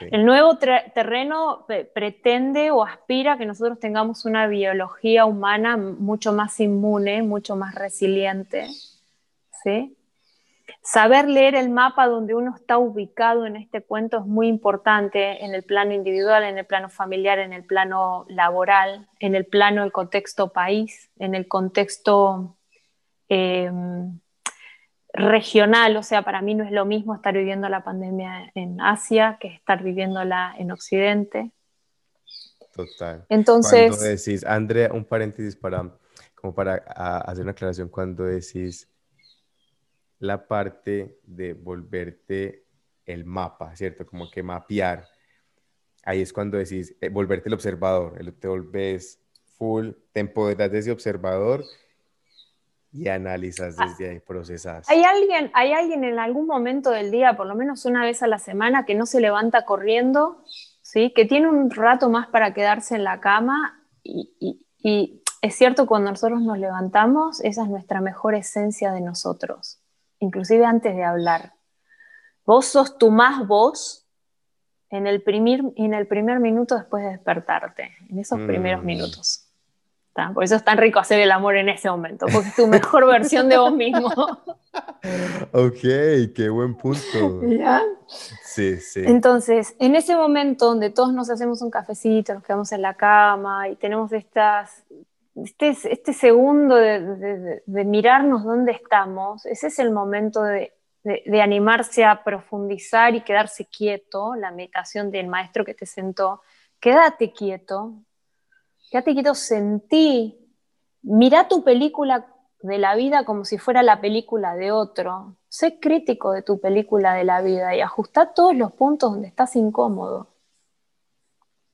El nuevo terreno pretende o aspira a que nosotros tengamos una biología humana mucho más inmune, mucho más resiliente. ¿Sí? Saber leer el mapa donde uno está ubicado en este cuento es muy importante en el plano individual, en el plano familiar, en el plano laboral, en el plano del contexto país, en el contexto em, regional. O sea, para mí no es lo mismo estar viviendo la pandemia en Asia que estar viviéndola en Occidente. Total. Entonces. Cuando decís, Andrea, un paréntesis para, como para hacer una aclaración, cuando decís la parte de volverte el mapa, ¿cierto? Como que mapear. Ahí es cuando decís, eh, volverte el observador, te volvés full, te empoderas de ese observador y analizas ah, desde ahí, procesas. ¿Hay alguien, ¿Hay alguien en algún momento del día, por lo menos una vez a la semana, que no se levanta corriendo, ¿sí? que tiene un rato más para quedarse en la cama y, y es cierto, cuando nosotros nos levantamos, esa es nuestra mejor esencia de nosotros inclusive antes de hablar. Vos sos tu más voz en el primer, en el primer minuto después de despertarte, en esos primeros mm. minutos. Por eso es tan rico hacer el amor en ese momento, porque es tu mejor <laughs> versión de vos mismo. ok, qué buen punto. ¿Ya? Sí, sí. Entonces, en ese momento donde todos nos hacemos un cafecito, nos quedamos en la cama y tenemos estas este, este segundo de, mirarnos dónde estamos, ese es el momento de, animarse a profundizar y quedarse quieto, la meditación del maestro que te sentó, quédate quieto, quédate quieto, sentí, mira tu película de la vida como si fuera la película de otro, sé crítico de tu película de la vida y ajusta todos los puntos donde estás incómodo.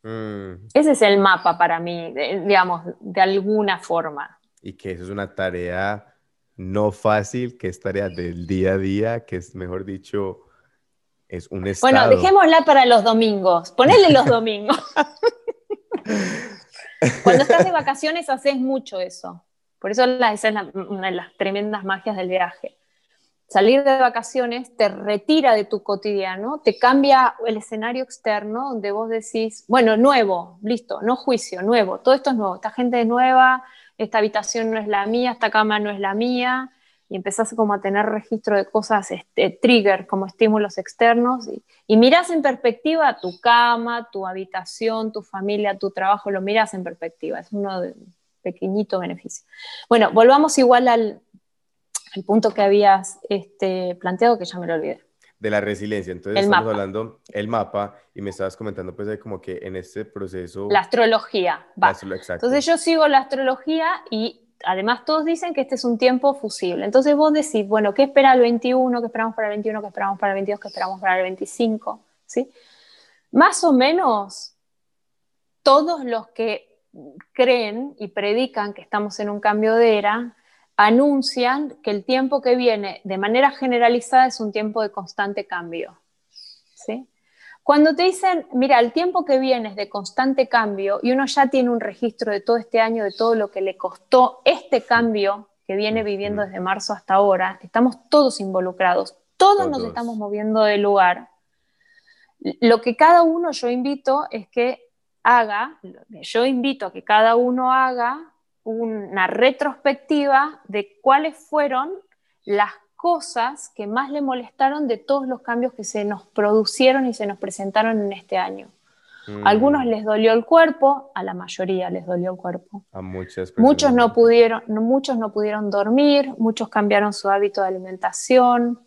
Mm. Ese es el mapa para mí, digamos, de alguna forma. Y que eso es una tarea no fácil, que es tarea del día a día, que es, mejor dicho, es un estado. Bueno, dejémosla para los domingos. Ponele los domingos. <laughs> Cuando estás de vacaciones haces mucho eso. Por eso esa es una de las tremendas magias del viaje salir de vacaciones te retira de tu cotidiano, te cambia el escenario externo donde vos decís, bueno, nuevo, listo, no juicio, nuevo, todo esto es nuevo, esta gente es nueva, esta habitación no es la mía, esta cama no es la mía, y empezás como a tener registro de cosas, este, trigger, como estímulos externos, y, y mirás en perspectiva tu cama, tu habitación, tu familia, tu trabajo, lo mirás en perspectiva, es uno de pequeñito beneficio. Bueno, volvamos igual al, el punto que habías este, planteado que ya me lo olvidé. De la resiliencia. Entonces estamos hablando el mapa y me estabas comentando pues como que en este proceso... La astrología. Va. Entonces yo sigo la astrología y además todos dicen que este es un tiempo fusible. Entonces vos decís, bueno, ¿qué espera el 21? ¿Qué esperamos para el 21? ¿Qué esperamos para el 22? ¿Qué esperamos para el 25? ¿Sí? más o menos todos los que creen y predican que estamos en un cambio de era, anuncian que el tiempo que viene de manera generalizada es un tiempo de constante cambio. ¿sí? Cuando te dicen, mira, el tiempo que viene es de constante cambio y uno ya tiene un registro de todo este año, de todo lo que le costó este cambio que viene viviendo desde marzo hasta ahora, estamos todos involucrados, todos, nos estamos moviendo de lugar. Lo que cada uno yo invito es que haga, yo invito a que cada uno haga una retrospectiva de cuáles fueron las cosas que más le molestaron de todos los cambios que se nos producieron y se nos presentaron en este año. A algunos mm. les dolió el cuerpo, a la mayoría les dolió el cuerpo. A muchas Muchos no pudieron, muchos no pudieron dormir, muchos cambiaron su hábito de alimentación,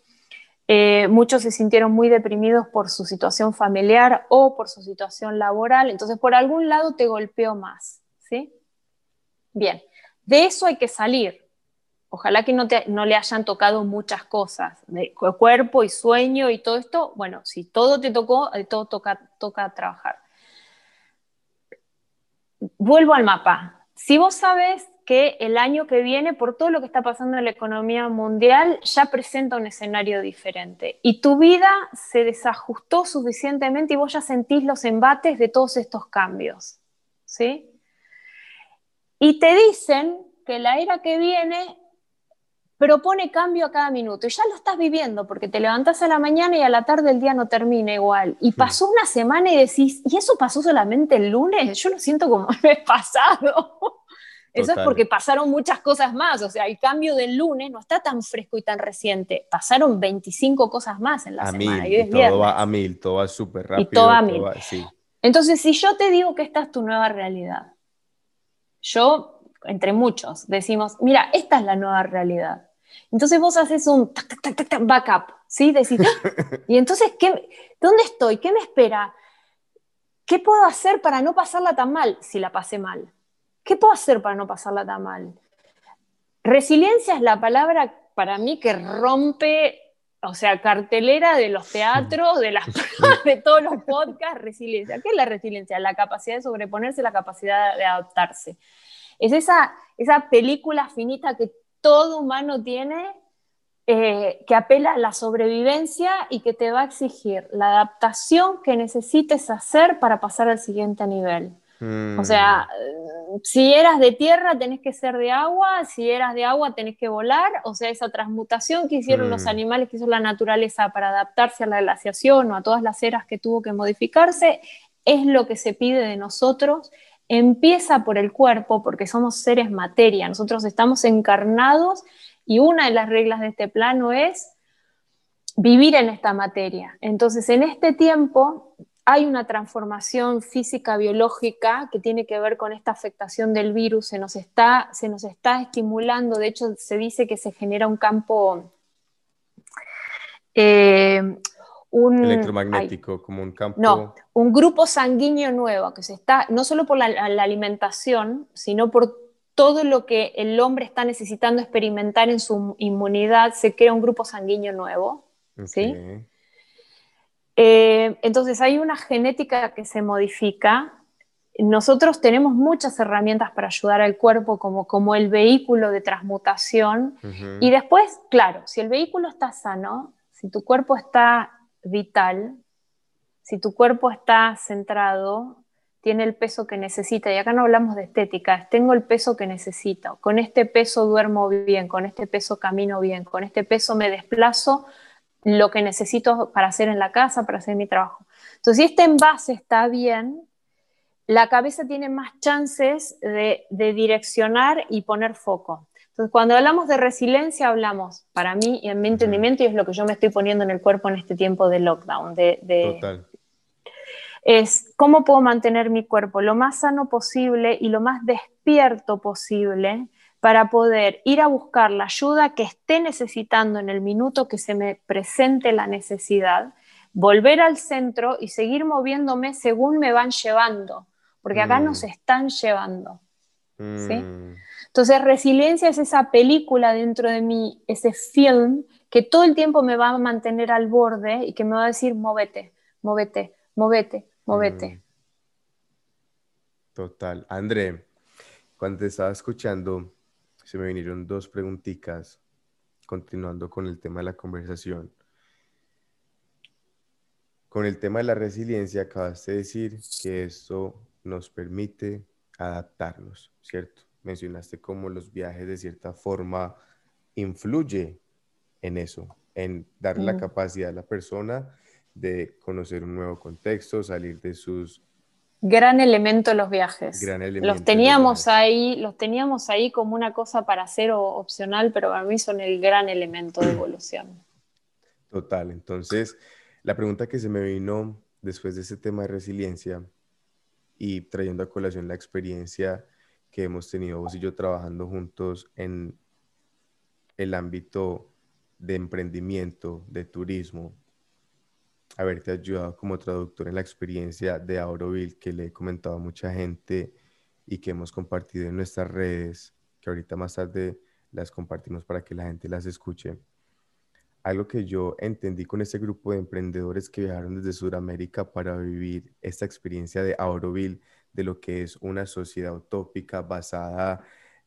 eh, muchos se sintieron muy deprimidos por su situación familiar o por su situación laboral. Entonces, por algún lado te golpeó más, ¿sí? Bien, de eso hay que salir. Ojalá que no, te, no le hayan tocado muchas cosas, de cuerpo y sueño y todo esto. Bueno, si todo te tocó, de todo toca, toca trabajar. Vuelvo al mapa. Si vos sabes que el año que viene, por todo lo que está pasando en la economía mundial, ya presenta un escenario diferente y tu vida se desajustó suficientemente y vos ya sentís los embates de todos estos cambios, ¿sí? Y te dicen que la era que viene propone cambio a cada minuto y ya lo estás viviendo porque te levantás a la mañana y a la tarde el día no termina igual. Y pasó una semana y decís, ¿y eso pasó solamente el lunes? Yo lo siento como <laughs> el mes pasado. Eso es porque pasaron muchas cosas más, o sea, el cambio del lunes no está tan fresco y tan reciente, pasaron 25 cosas más en la semana. y, todo va a mil, todo va súper rápido. Y todo a mil. Entonces, si yo te digo que esta es tu nueva realidad, yo, entre muchos, decimos, mira, esta es la nueva realidad. Entonces vos haces un backup, ¿sí? Decís, ah", <laughs> y entonces, ¿qué, ¿dónde estoy? ¿Qué me espera? ¿Qué puedo hacer para no pasarla tan mal si la pasé mal? ¿Qué puedo hacer para no pasarla tan mal? Resiliencia es la palabra para mí que rompe, o sea, cartelera de los teatros, de, las, <laughs> de todos los podcasts, resiliencia. ¿Qué es la resiliencia? La capacidad de sobreponerse, la capacidad de adaptarse. Es esa, esa película finita que todo humano tiene eh, que apela a la sobrevivencia y que te va a exigir la adaptación que necesites hacer para pasar al siguiente nivel. O sea, mm. si eras de tierra tenés que ser de agua, si eras de agua tenés que volar, o sea, esa transmutación que hicieron los mm. animales, que hizo la naturaleza para adaptarse a la glaciación o a todas las eras que tuvo que modificarse, es lo que se pide de nosotros empieza por el cuerpo, porque somos seres materia, nosotros estamos encarnados y una de las reglas de este plano es vivir en esta materia. Entonces, en este tiempo hay una transformación física, biológica, que tiene que ver con esta afectación del virus, se nos está, se nos está estimulando, de hecho se dice que se genera un campo... Eh, un electromagnético, como un campo. No, un grupo sanguíneo nuevo que se está, no solo por la, alimentación, sino por todo lo que el hombre está necesitando experimentar en su inmunidad, se crea un grupo sanguíneo nuevo. ¿sí? Eh, entonces hay una genética que se modifica. Nosotros tenemos muchas herramientas para ayudar al cuerpo como, como el vehículo de transmutación. Y después, claro, si el vehículo está sano, si tu cuerpo está vital, si tu cuerpo está centrado, tiene el peso que necesita, y acá no hablamos de estética, tengo el peso que necesito, con este peso duermo bien, con este peso camino bien, con este peso me desplazo lo que necesito para hacer en la casa, para hacer mi trabajo. Entonces, si este envase está bien, la cabeza tiene más chances de, de direccionar y poner foco. Entonces, cuando hablamos de resiliencia, hablamos, para mí y en mi entendimiento, y es lo que yo me estoy poniendo en el cuerpo en este tiempo de lockdown, de, Total. es cómo puedo mantener mi cuerpo lo más sano posible y lo más despierto posible para poder ir a buscar la ayuda que esté necesitando en el minuto que se me presente la necesidad, volver al centro y seguir moviéndome según me van llevando, porque acá nos mm. están llevando. ¿sí? Mm. Entonces, resiliencia es esa película dentro de mí, ese film que todo el tiempo me va a mantener al borde y que me va a decir, móvete, móvete, móvete, movete. Mm. Total. André, cuando te estaba escuchando, se me vinieron dos preguntitas, continuando con el tema de la conversación. Con el tema de la resiliencia, acabaste de decir que esto nos permite adaptarnos, ¿cierto? Mencionaste cómo los viajes de cierta forma influye en eso, en darle la capacidad a la persona de conocer un nuevo contexto, salir de sus... Gran elemento los viajes. los teníamos ahí, los teníamos ahí como una cosa para hacer o opcional, pero para mí son el gran elemento de evolución. <clears throat> Total. Entonces, la pregunta que se me vino después de ese tema de resiliencia y trayendo a colación la experiencia que hemos tenido vos y yo trabajando juntos en el ámbito de emprendimiento, de turismo, haberte ayudado como traductor en la experiencia de Auroville que le he comentado a mucha gente y que hemos compartido en nuestras redes, que ahorita más tarde las compartimos para que la gente las escuche. Algo que yo entendí con este grupo de emprendedores que viajaron desde Sudamérica para vivir esta experiencia de Auroville, de lo que es una sociedad utópica basada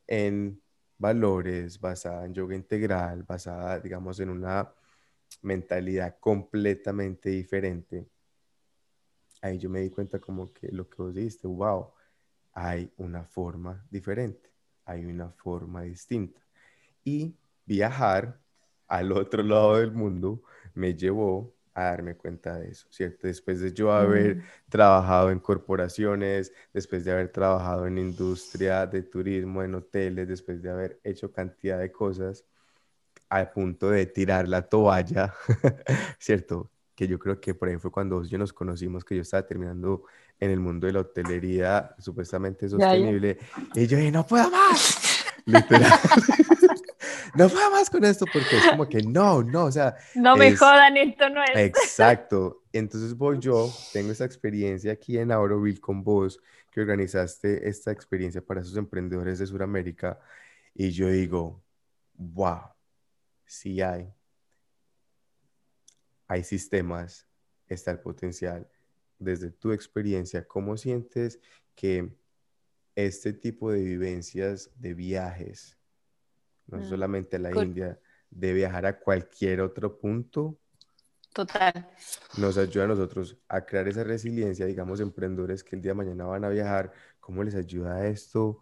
en valores, basada en yoga integral, basada, digamos, en una mentalidad completamente diferente, ahí yo me di cuenta como que lo que vos dijiste, wow, hay una forma diferente, hay una forma distinta. Y viajar al otro lado del mundo me llevó a darme cuenta de eso, ¿cierto? Después de yo haber mm. trabajado en corporaciones, después de haber trabajado en industria de turismo, en hoteles, después de haber hecho cantidad de cosas, al punto de tirar la toalla, <laughs> ¿cierto? Que yo creo que por ahí fue cuando yo nos conocimos, que yo estaba terminando en el mundo de la hotelería supuestamente sostenible. Y yo dije, no puedo más. <laughs> Literal. <laughs> no puedo más con esto porque es como que no, no, o sea. No me jodan, esto no es. Exacto. Entonces voy yo, tengo esa experiencia aquí en Auroville con vos, que organizaste esta experiencia para esos emprendedores de Sudamérica. Y yo digo, wow, sí hay. Hay sistemas, está el potencial. Desde tu experiencia, ¿cómo sientes que este tipo de vivencias, de viajes, no mm, solamente a la India, de viajar a cualquier otro punto, Total. Nos ayuda a nosotros a crear esa resiliencia, digamos, emprendedores que el día de mañana van a viajar, ¿cómo les ayuda esto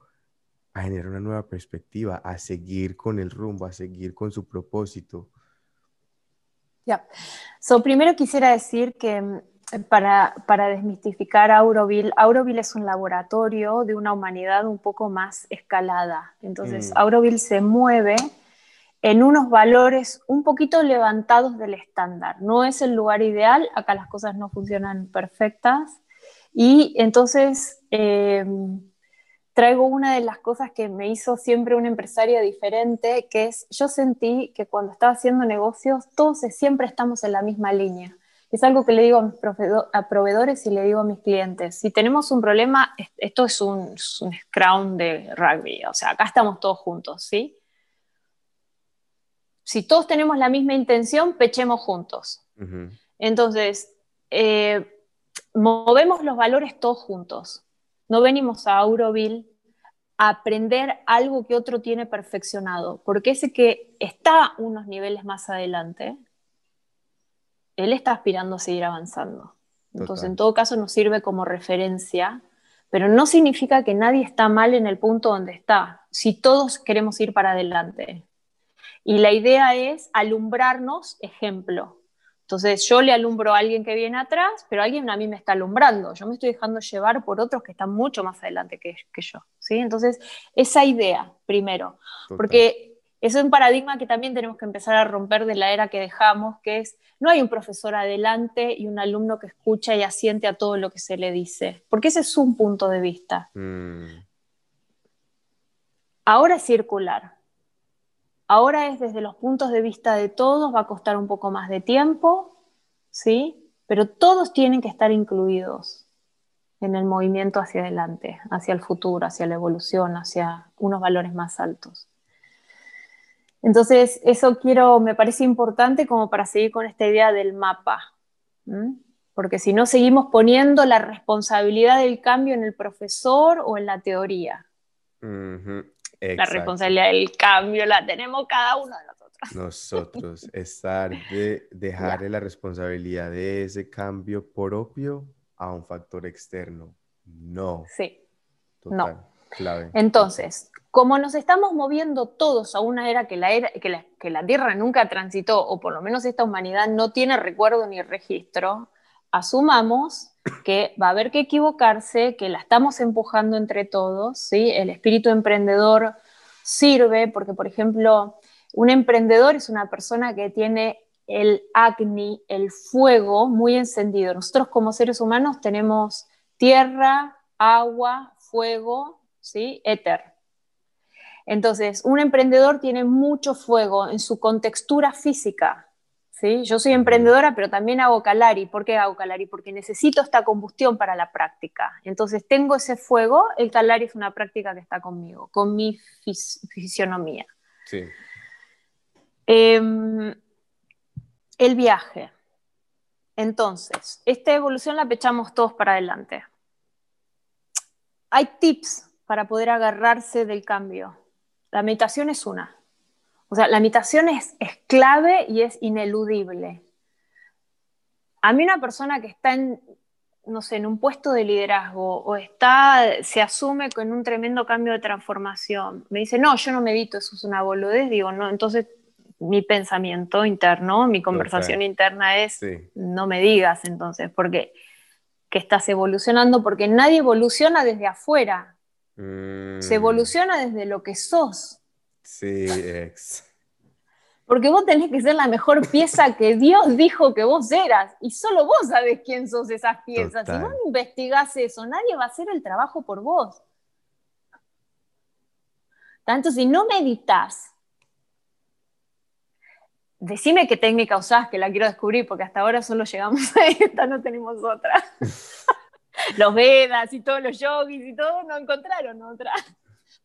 a generar una nueva perspectiva, a seguir con el rumbo, a seguir con su propósito. Ya, so, primero quisiera decir que mm, para, para, desmistificar Auroville, Auroville es un laboratorio de una humanidad un poco más escalada. Entonces, mm. Auroville se mueve en unos valores un poquito levantados del estándar. No es el lugar ideal, acá las cosas no funcionan perfectas. Y entonces, eh, traigo una de las cosas que me hizo siempre una empresaria diferente, que es, yo sentí que cuando estaba haciendo negocios, todos siempre estamos en la misma línea. Es algo que le digo a mis proveedores y le digo a mis clientes. Si tenemos un problema, esto es un, un scrum de rugby, o sea, acá estamos todos juntos, ¿sí? Si todos tenemos la misma intención, pechemos juntos. Entonces, eh, movemos los valores todos juntos. No venimos a Auroville aprender algo que otro tiene perfeccionado, porque ese que está unos niveles más adelante, él está aspirando a seguir avanzando. Entonces, en todo caso, nos sirve como referencia, pero no significa que nadie está mal en el punto donde está, si todos queremos ir para adelante. Y la idea es alumbrarnos ejemplo. Entonces yo le alumbro a alguien que viene atrás, pero alguien a mí me está alumbrando. Yo me estoy dejando llevar por otros que están mucho más adelante que, yo. ¿sí? Entonces, esa idea, primero, porque es un paradigma que también tenemos que empezar a romper de la era que dejamos, que es, no hay un profesor adelante y un alumno que escucha y asiente a todo lo que se le dice, porque ese es un punto de vista. Mm. Ahora es circular. Ahora es desde los puntos de vista de todos, va a costar un poco más de tiempo, ¿sí? Pero todos tienen que estar incluidos en el movimiento hacia adelante, hacia el futuro, hacia la evolución, hacia unos valores más altos. Entonces, eso quiero, me parece importante como para seguir con esta idea del mapa, porque si no seguimos poniendo la responsabilidad del cambio en el profesor o en la teoría. La responsabilidad del cambio la tenemos cada uno de nosotros. Nosotros, <laughs> estar de dejarle la responsabilidad de ese cambio propio a un factor externo. No. Sí. no. Clave. Entonces, como nos estamos moviendo todos a una era que la, era, que la, que la Tierra nunca transitó, o por lo menos esta humanidad no tiene recuerdo ni registro, asumamos que va a haber que equivocarse, que la estamos empujando entre todos, ¿sí? El espíritu emprendedor sirve porque, por ejemplo, un emprendedor es una persona que tiene el acni, el fuego muy encendido. Nosotros como seres humanos tenemos tierra, agua, fuego, ¿sí? Éter. Entonces, un emprendedor tiene mucho fuego en su contextura física, ¿sí? Yo soy emprendedora, pero también hago Calari. ¿Por qué hago Calari? Porque necesito esta combustión para la práctica. Entonces tengo ese fuego, el Calari es una práctica que está conmigo, con mi fisionomía. Sí. Em, el viaje. Entonces, esta evolución la pechamos todos para adelante. Hay tips para poder agarrarse del cambio. La meditación es una. O sea, la meditación es, clave y es ineludible. A mí una persona que está en, no sé, en un puesto de liderazgo o está, se asume con un tremendo cambio de transformación, me dice, no, yo no medito, eso es una boludez, digo, no, entonces mi pensamiento interno, mi conversación interna es, no me digas entonces, porque que estás evolucionando, porque nadie evoluciona desde afuera, se mm. evoluciona desde lo que sos. Sí, ex. Porque vos tenés que ser la mejor pieza que Dios dijo que vos eras. Y solo vos sabés quién sos esas piezas. Si vos no investigás eso, nadie va a hacer el trabajo por vos. Tanto si no meditas, decime qué técnica usás, que la quiero descubrir, porque hasta ahora solo llegamos a esta, no tenemos otra. <laughs> los Vedas y todos los yogis y todo no encontraron otra.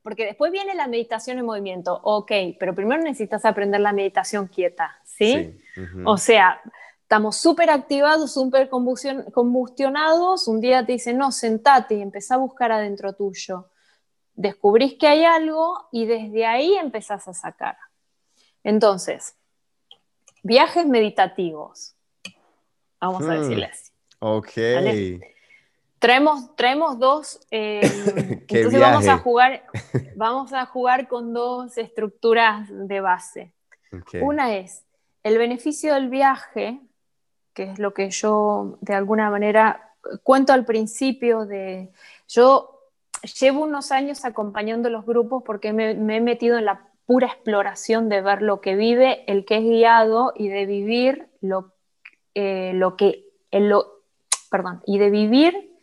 Porque después viene la meditación en movimiento, ok, pero primero necesitas aprender la meditación quieta, ¿sí? O sea, estamos súper activados, súper combustionados, un día te dicen, no, sentate y empezá a buscar adentro tuyo. Descubrís que hay algo y desde ahí empezás a sacar. Entonces, viajes meditativos. Vamos a hmm. decirles. Ok. Traemos, traemos dos, eh, <laughs> entonces vamos a, jugar, <laughs> vamos a jugar con dos estructuras de base. Una es el beneficio del viaje, que es lo que yo de alguna manera cuento al principio de... Yo llevo unos años acompañando los grupos porque me, he metido en la pura exploración de ver lo que vive el que es guiado y de vivir lo, eh, lo que... lo, perdón, y de vivir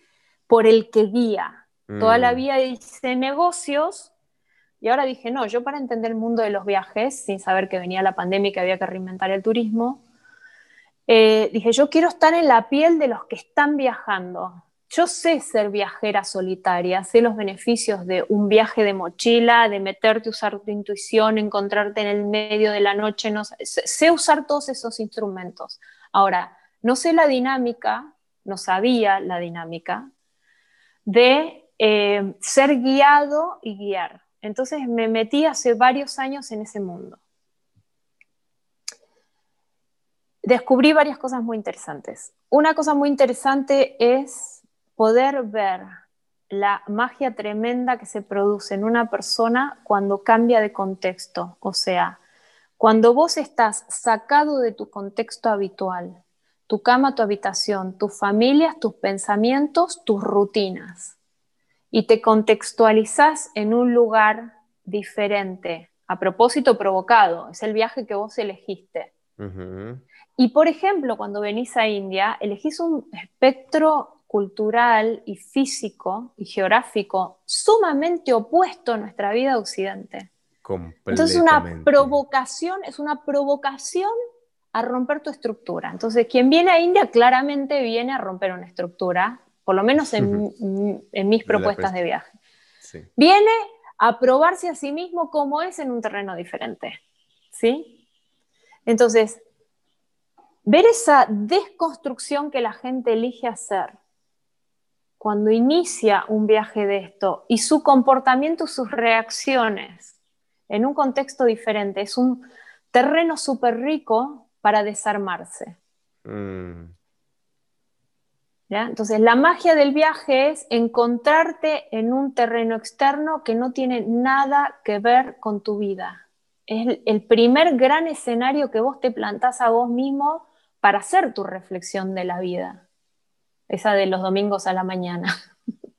por el que guía. Toda la mm. vida hice negocios y ahora dije, no, yo para entender el mundo de los viajes, sin saber que venía la pandemia y que había que reinventar el turismo, eh, dije, yo quiero estar en la piel de los que están viajando. Yo sé ser viajera solitaria, sé los beneficios de un viaje de mochila, de meterte, usar tu intuición, encontrarte en el medio de la noche, no, sé usar todos esos instrumentos. Ahora, no sé la dinámica, no sabía la dinámica de eh, ser guiado y guiar. Entonces me metí hace varios años en ese mundo. Descubrí varias cosas muy interesantes. Una cosa muy interesante es poder ver la magia tremenda que se produce en una persona cuando cambia de contexto. O sea, cuando vos estás sacado de tu contexto habitual, tu cama, tu habitación, tus familias, tus pensamientos, tus rutinas. Y te contextualizas en un lugar diferente, a propósito provocado, es el viaje que vos elegiste. Y por ejemplo, cuando venís a India, elegís un espectro cultural y físico y geográfico sumamente opuesto a nuestra vida occidente. Entonces una provocación, es una provocación a romper tu estructura. Entonces, quien viene a India claramente viene a romper una estructura, por lo menos en, mis propuestas de viaje. Viene a probarse a sí mismo cómo es en un terreno diferente. ¿Sí? Entonces, ver esa desconstrucción que la gente elige hacer cuando inicia un viaje de esto y su comportamiento, sus reacciones en un contexto diferente, es un terreno súper rico para desarmarse. Mm. Entonces, la magia del viaje es encontrarte en un terreno externo que no tiene nada que ver con tu vida. Es el primer gran escenario que vos te plantás a vos mismo para hacer tu reflexión de la vida esa de los domingos a la mañana. <laughs>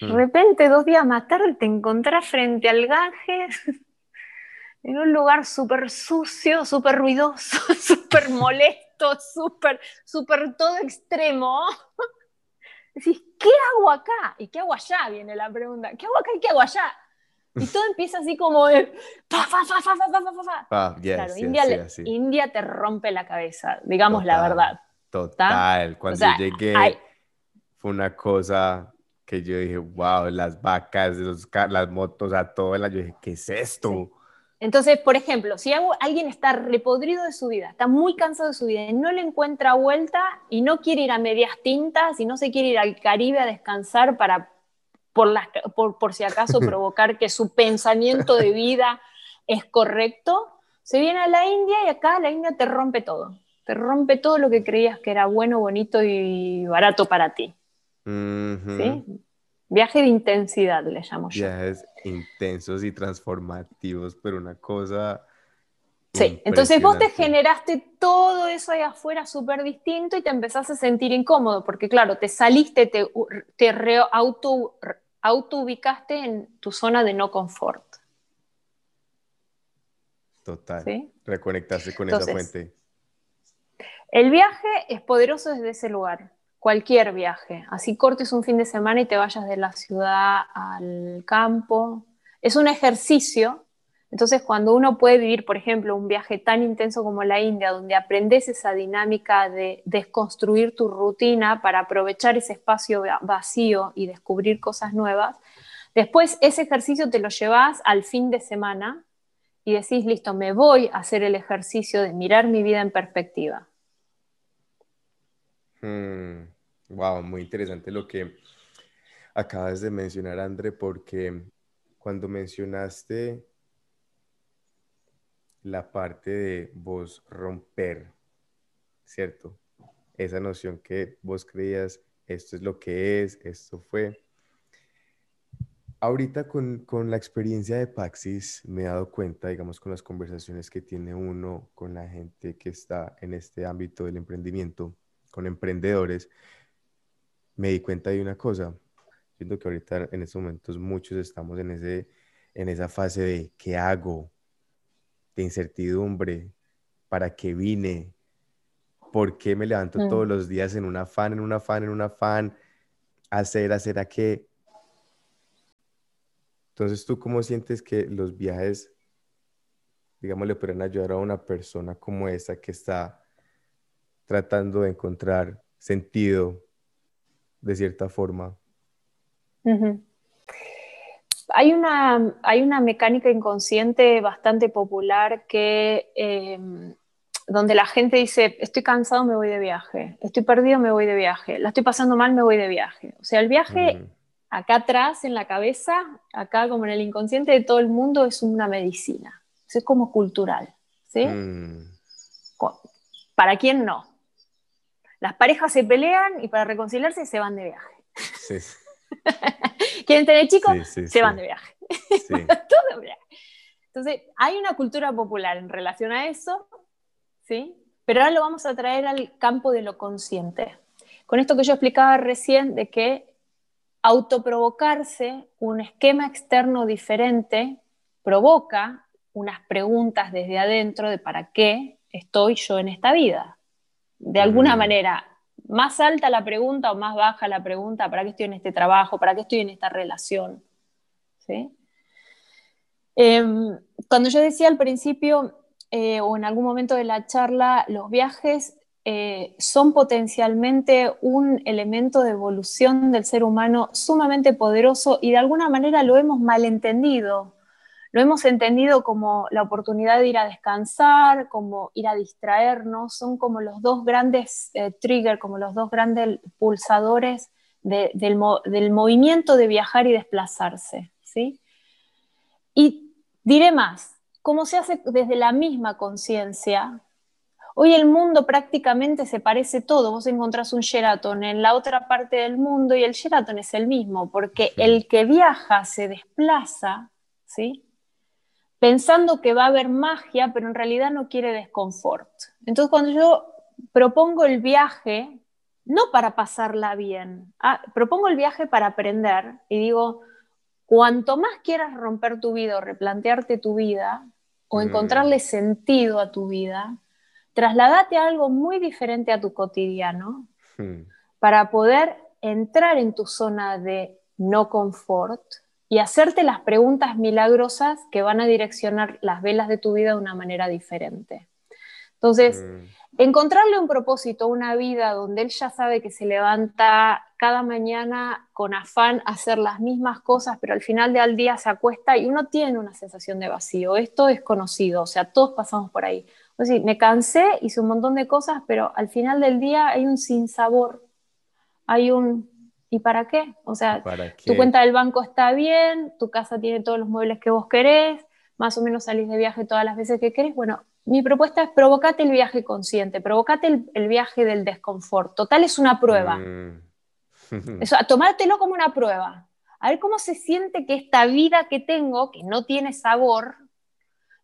De mm. repente, dos días más tarde, te encontrás frente al Ganges, <laughs> en un lugar súper sucio, súper ruidoso, <laughs> súper molesto, súper, súper todo extremo. <laughs> Decís, ¿qué hago acá? ¿Y qué hago allá? Viene la pregunta. ¿Qué hago acá y qué hago allá? Y todo empieza así como de... claro, India, te rompe la cabeza, digamos la verdad. Total, cuando llegué fue una cosa que yo dije, wow, las vacas, las motos, a todo el año, yo dije, ¿qué es esto? Entonces, por ejemplo, si alguien está repodrido de su vida, está muy cansado de su vida y no le encuentra vuelta y no quiere ir a medias tintas y no se quiere ir al Caribe a descansar para por, por, si acaso <laughs> provocar que su pensamiento de vida es correcto, se viene a la India y acá la India te rompe todo. Te rompe todo lo que creías que era bueno, bonito y barato para ti. Viaje de intensidad, le llamo yo. Viajes intensos y transformativos, pero una cosa Sí, entonces vos te generaste todo eso ahí afuera súper distinto y te empezás a sentir incómodo, porque claro, te saliste, te, te auto, auto ubicaste en tu zona de no confort. Total. Reconectarse con esa fuente. El viaje es poderoso desde ese lugar, cualquier viaje. Así cortes un fin de semana y te vayas de la ciudad al campo. Es un ejercicio entonces, cuando uno puede vivir, por ejemplo, un viaje tan intenso como la India, donde aprendes esa dinámica de desconstruir tu rutina para aprovechar ese espacio vacío y descubrir cosas nuevas, después ese ejercicio te lo llevas al fin de semana y decís, listo, me voy a hacer el ejercicio de mirar mi vida en perspectiva. Wow, hmm. muy interesante lo que acabas de mencionar, André, porque cuando mencionaste la parte de vos romper, ¿cierto? Esa noción que vos creías, esto es lo que es, esto fue. Ahorita con, la experiencia de Paxis me he dado cuenta, digamos, con las conversaciones que tiene uno con la gente que está en este ámbito del emprendimiento, con emprendedores, me di cuenta de una cosa. Siento que ahorita en estos momentos muchos estamos en, ese, en esa fase de ¿qué hago? de incertidumbre, para qué vine, por qué me levanto mm. todos los días en un afán, en un afán, en un afán, hacer, hacer a qué. Entonces, ¿tú cómo sientes que los viajes, digamos, le pueden ayudar a una persona como esa que está tratando de encontrar sentido de cierta forma? hay una, hay una mecánica inconsciente bastante popular que, em, donde la gente dice, estoy cansado, me voy de viaje, estoy perdido, me voy de viaje, la estoy pasando mal, me voy de viaje. O sea, el viaje acá atrás, en la cabeza, acá como en el inconsciente de todo el mundo, es una medicina, es como cultural. ¿sí? Mm. ¿Para quién no? Las parejas se pelean y para reconciliarse se van de viaje. Sí. <laughs> ¿Quieren tener chicos? se van <laughs> de viaje. Entonces, hay una cultura popular en relación a eso, ¿sí? Pero ahora lo vamos a traer al campo de lo consciente. Con esto que yo explicaba recién de que autoprovocarse un esquema externo diferente provoca unas preguntas desde adentro de para qué estoy yo en esta vida. De alguna manera, más alta la pregunta o más baja la pregunta, ¿para qué estoy en este trabajo? ¿Para qué estoy en esta relación? Em, cuando yo decía al principio eh, o en algún momento de la charla, los viajes eh, son potencialmente un elemento de evolución del ser humano sumamente poderoso y de alguna manera lo hemos malentendido. Lo hemos entendido como la oportunidad de ir a descansar, como ir a distraernos, son como los dos grandes eh, triggers, como los dos grandes pulsadores del, movimiento de viajar y desplazarse. ¿sí? Y diré más, como se hace desde la misma conciencia, Hoy el mundo prácticamente se parece todo. Vos encontrás un Sheraton en la otra parte del mundo y el Sheraton es el mismo, porque el que viaja se desplaza, ¿sí? Pensando que va a haber magia, pero en realidad no quiere desconfort. Entonces cuando yo propongo el viaje, no para pasarla bien, ah, propongo el viaje para aprender y digo, cuanto más quieras romper tu vida o replantearte tu vida o mm. encontrarle sentido a tu vida, trasladate a algo muy diferente a tu cotidiano hmm. para poder entrar en tu zona de no confort y hacerte las preguntas milagrosas que van a direccionar las velas de tu vida de una manera diferente. Entonces, hmm. encontrarle un propósito, una vida donde él ya sabe que se levanta cada mañana con afán a hacer las mismas cosas, pero al final del día se acuesta y uno tiene una sensación de vacío. Esto es conocido, o sea, todos pasamos por ahí. Pues sí, me cansé, hice un montón de cosas, pero al final del día hay un sinsabor, hay un ¿y para qué? O sea, tu cuenta del banco está bien, tu casa tiene todos los muebles que vos querés, más o menos salís de viaje todas las veces que querés. Bueno, mi propuesta es provocate el viaje consciente, provocate el, viaje del desconfort. Total es una prueba. Mm. Eso, a tomártelo como una prueba. A ver cómo se siente que esta vida que tengo, que no tiene sabor,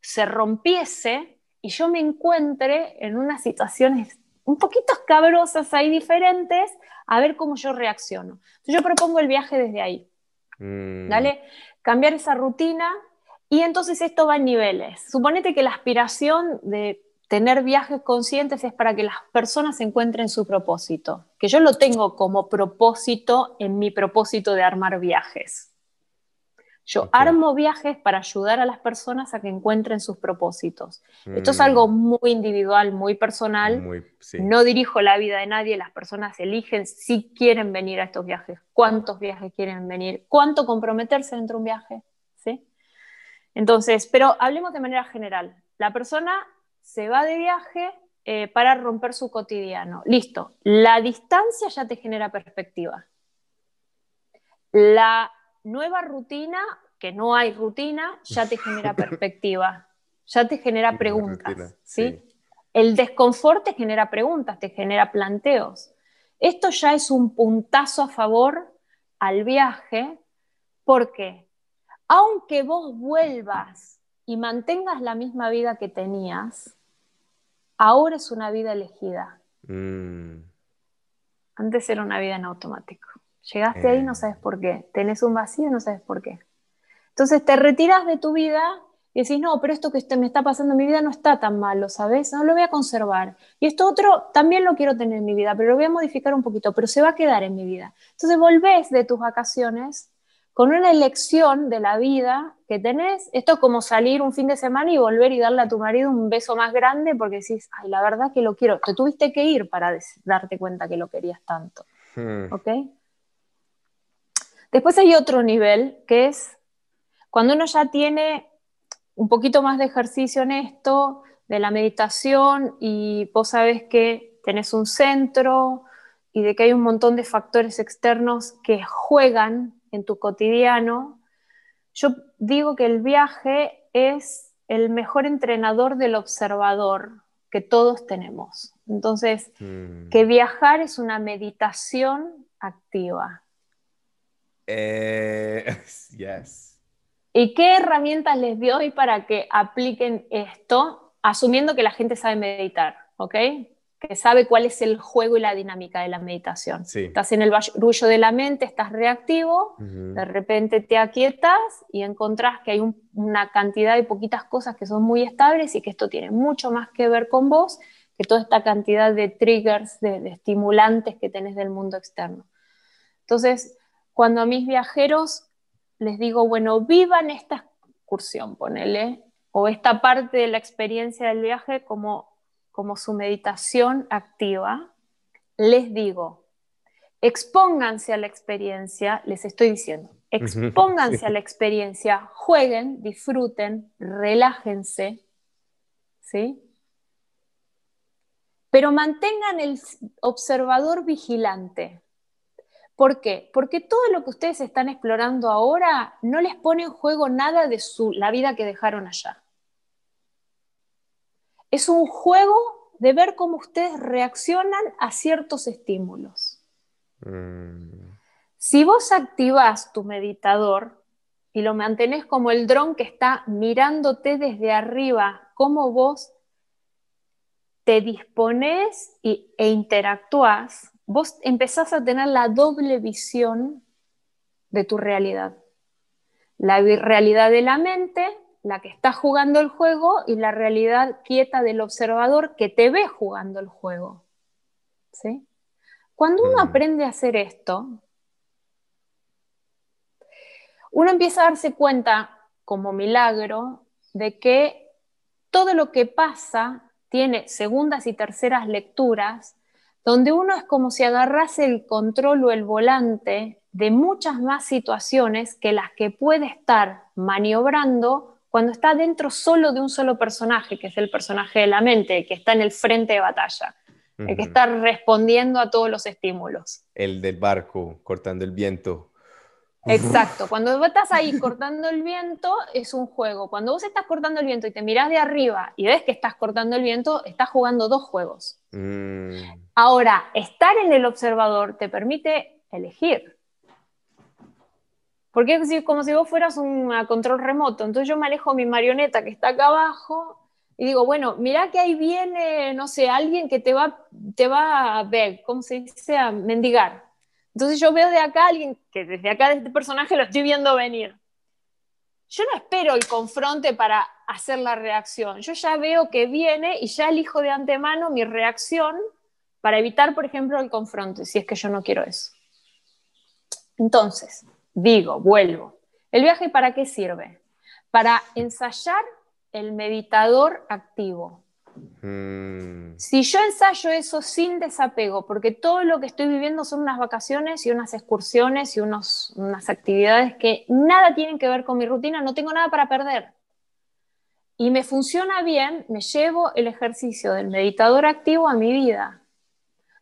se rompiese y yo me encuentre en unas situaciones un poquito escabrosas ahí diferentes, a ver cómo yo reacciono. Entonces yo propongo el viaje desde ahí. Mm. ¿Dale? Cambiar esa rutina y entonces esto va en niveles. Suponete que la aspiración de tener viajes conscientes es para que las personas encuentren su propósito, que yo lo tengo como propósito en mi propósito de armar viajes. Yo armo viajes para ayudar a las personas a que encuentren sus propósitos. Esto es algo mm. muy individual, muy personal. No dirijo la vida de nadie, las personas eligen si quieren venir a estos viajes, cuántos viajes quieren venir, cuánto comprometerse dentro de un viaje. ¿sí? Entonces, pero hablemos de manera general. La persona se va de viaje eh, para romper su cotidiano. Listo. La distancia ya te genera perspectiva. La nueva rutina, que no hay rutina, ya te genera <laughs> perspectiva, ya te genera preguntas. ¿sí? El desconfort te genera preguntas, te genera planteos. Esto ya es un puntazo a favor al viaje porque aunque vos vuelvas y mantengas la misma vida que tenías, ahora es una vida elegida. Mm. Antes era una vida en automático. Llegaste ahí, no eh. sabes por qué. Tenés un vacío, no sabes por qué. Entonces te retiras de tu vida y decís, no, pero esto que me está pasando en mi vida no está tan malo, ¿sabes? No lo voy a conservar. Y esto otro también lo quiero tener en mi vida, pero lo voy a modificar un poquito, pero se va a quedar en mi vida. Entonces volvés de tus vacaciones con una elección de la vida que tenés. Esto es como salir un fin de semana y volver y darle a tu marido un beso más grande porque decís, ay, la verdad que lo quiero. Te tuviste que ir para darte cuenta que lo querías tanto. Hmm. ¿Ok? Después hay otro nivel que es cuando uno ya tiene un poquito más de ejercicio en esto, de la meditación, y vos sabes que tenés un centro y de que hay un montón de factores externos que juegan en tu cotidiano, yo digo que el viaje es el mejor entrenador del observador que todos tenemos. Entonces, mm. que viajar es una meditación activa. Eh, <laughs> yes. ¿Y qué herramientas les doy para que apliquen esto, asumiendo que la gente sabe meditar, ¿ok? Que sabe cuál es el juego y la dinámica de la meditación. Estás en el barullo de la mente, estás reactivo, de repente te aquietas y encontrás que hay una cantidad de poquitas cosas que son muy estables y que esto tiene mucho más que ver con vos que toda esta cantidad de triggers, de, de estimulantes que tenés del mundo externo. Entonces, cuando a mis viajeros les digo, bueno, vivan esta excursión, ponele, o esta parte de la experiencia del viaje como, como su meditación activa, les digo, expónganse a la experiencia, les estoy diciendo, expónganse a la experiencia, jueguen, disfruten, relájense, ¿sí? Pero mantengan el observador vigilante. ¿Por qué? Porque todo lo que ustedes están explorando ahora no les pone en juego nada de su, la vida que dejaron allá. Es un juego de ver cómo ustedes reaccionan a ciertos estímulos. Mm. Si vos activás tu meditador y lo mantenés como el dron que está mirándote desde arriba, cómo vos te dispones y, e interactúas, vos empezás a tener la doble visión de tu realidad. La realidad de la mente, la que está jugando el juego, y la realidad quieta del observador que te ve jugando el juego. ¿Sí? Cuando uno mm. aprende a hacer esto, uno empieza a darse cuenta, como milagro, de que todo lo que pasa tiene segundas y terceras lecturas, donde uno es como si agarrase el control o el volante de muchas más situaciones que las que puede estar maniobrando cuando está dentro solo de un solo personaje, que es el personaje de la mente, que está en el frente de batalla, el que está respondiendo a todos los estímulos. El del barco, cortando el viento. Exacto, cuando vos estás ahí cortando el viento es un juego. Cuando vos estás cortando el viento y te mirás de arriba y ves que estás cortando el viento, estás jugando dos juegos. Mm. Ahora, estar en el observador te permite elegir. Porque es como si vos fueras un control remoto. Entonces yo manejo mi marioneta que está acá abajo y digo, bueno, mira que ahí viene, no sé, alguien que te va, te va a ver, ¿cómo se dice? A mendigar. Entonces yo veo de acá a alguien que desde acá de este personaje lo estoy viendo venir. Yo no espero el confronte para hacer la reacción. Yo ya veo que viene y ya elijo de antemano mi reacción para evitar, por ejemplo, el confronte, si es que yo no quiero eso. Entonces, digo, vuelvo. ¿El viaje para qué sirve? Para ensayar el meditador activo. Mm. Si yo ensayo eso sin desapego, porque todo lo que estoy viviendo son unas vacaciones y unas excursiones y unos, unas actividades que nada tienen que ver con mi rutina, no tengo nada para perder. Y me funciona bien, me llevo el ejercicio del meditador activo a mi vida.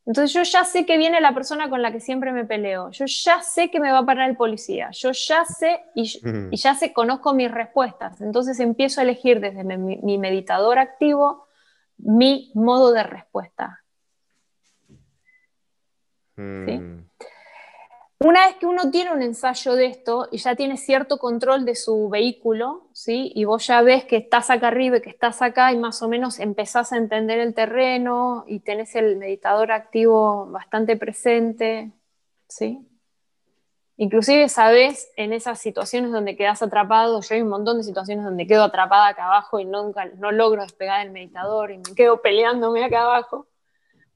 Entonces yo ya sé que viene la persona con la que siempre me peleo, yo ya sé que me va a parar el policía, yo ya sé y, mm. ya sé, conozco mis respuestas. Entonces empiezo a elegir desde mi meditador activo mi modo de respuesta. Hmm. Una vez que uno tiene un ensayo de esto y ya tiene cierto control de su vehículo, ¿sí? y vos ya ves que estás acá arriba y que estás acá y más o menos empezás a entender el terreno y tenés el meditador activo bastante presente, ¿sí? Inclusive, sabes, en esas situaciones donde quedas atrapado, yo hay un montón de situaciones donde quedo atrapada acá abajo y nunca, no logro despegar el meditador y me quedo peleándome acá abajo.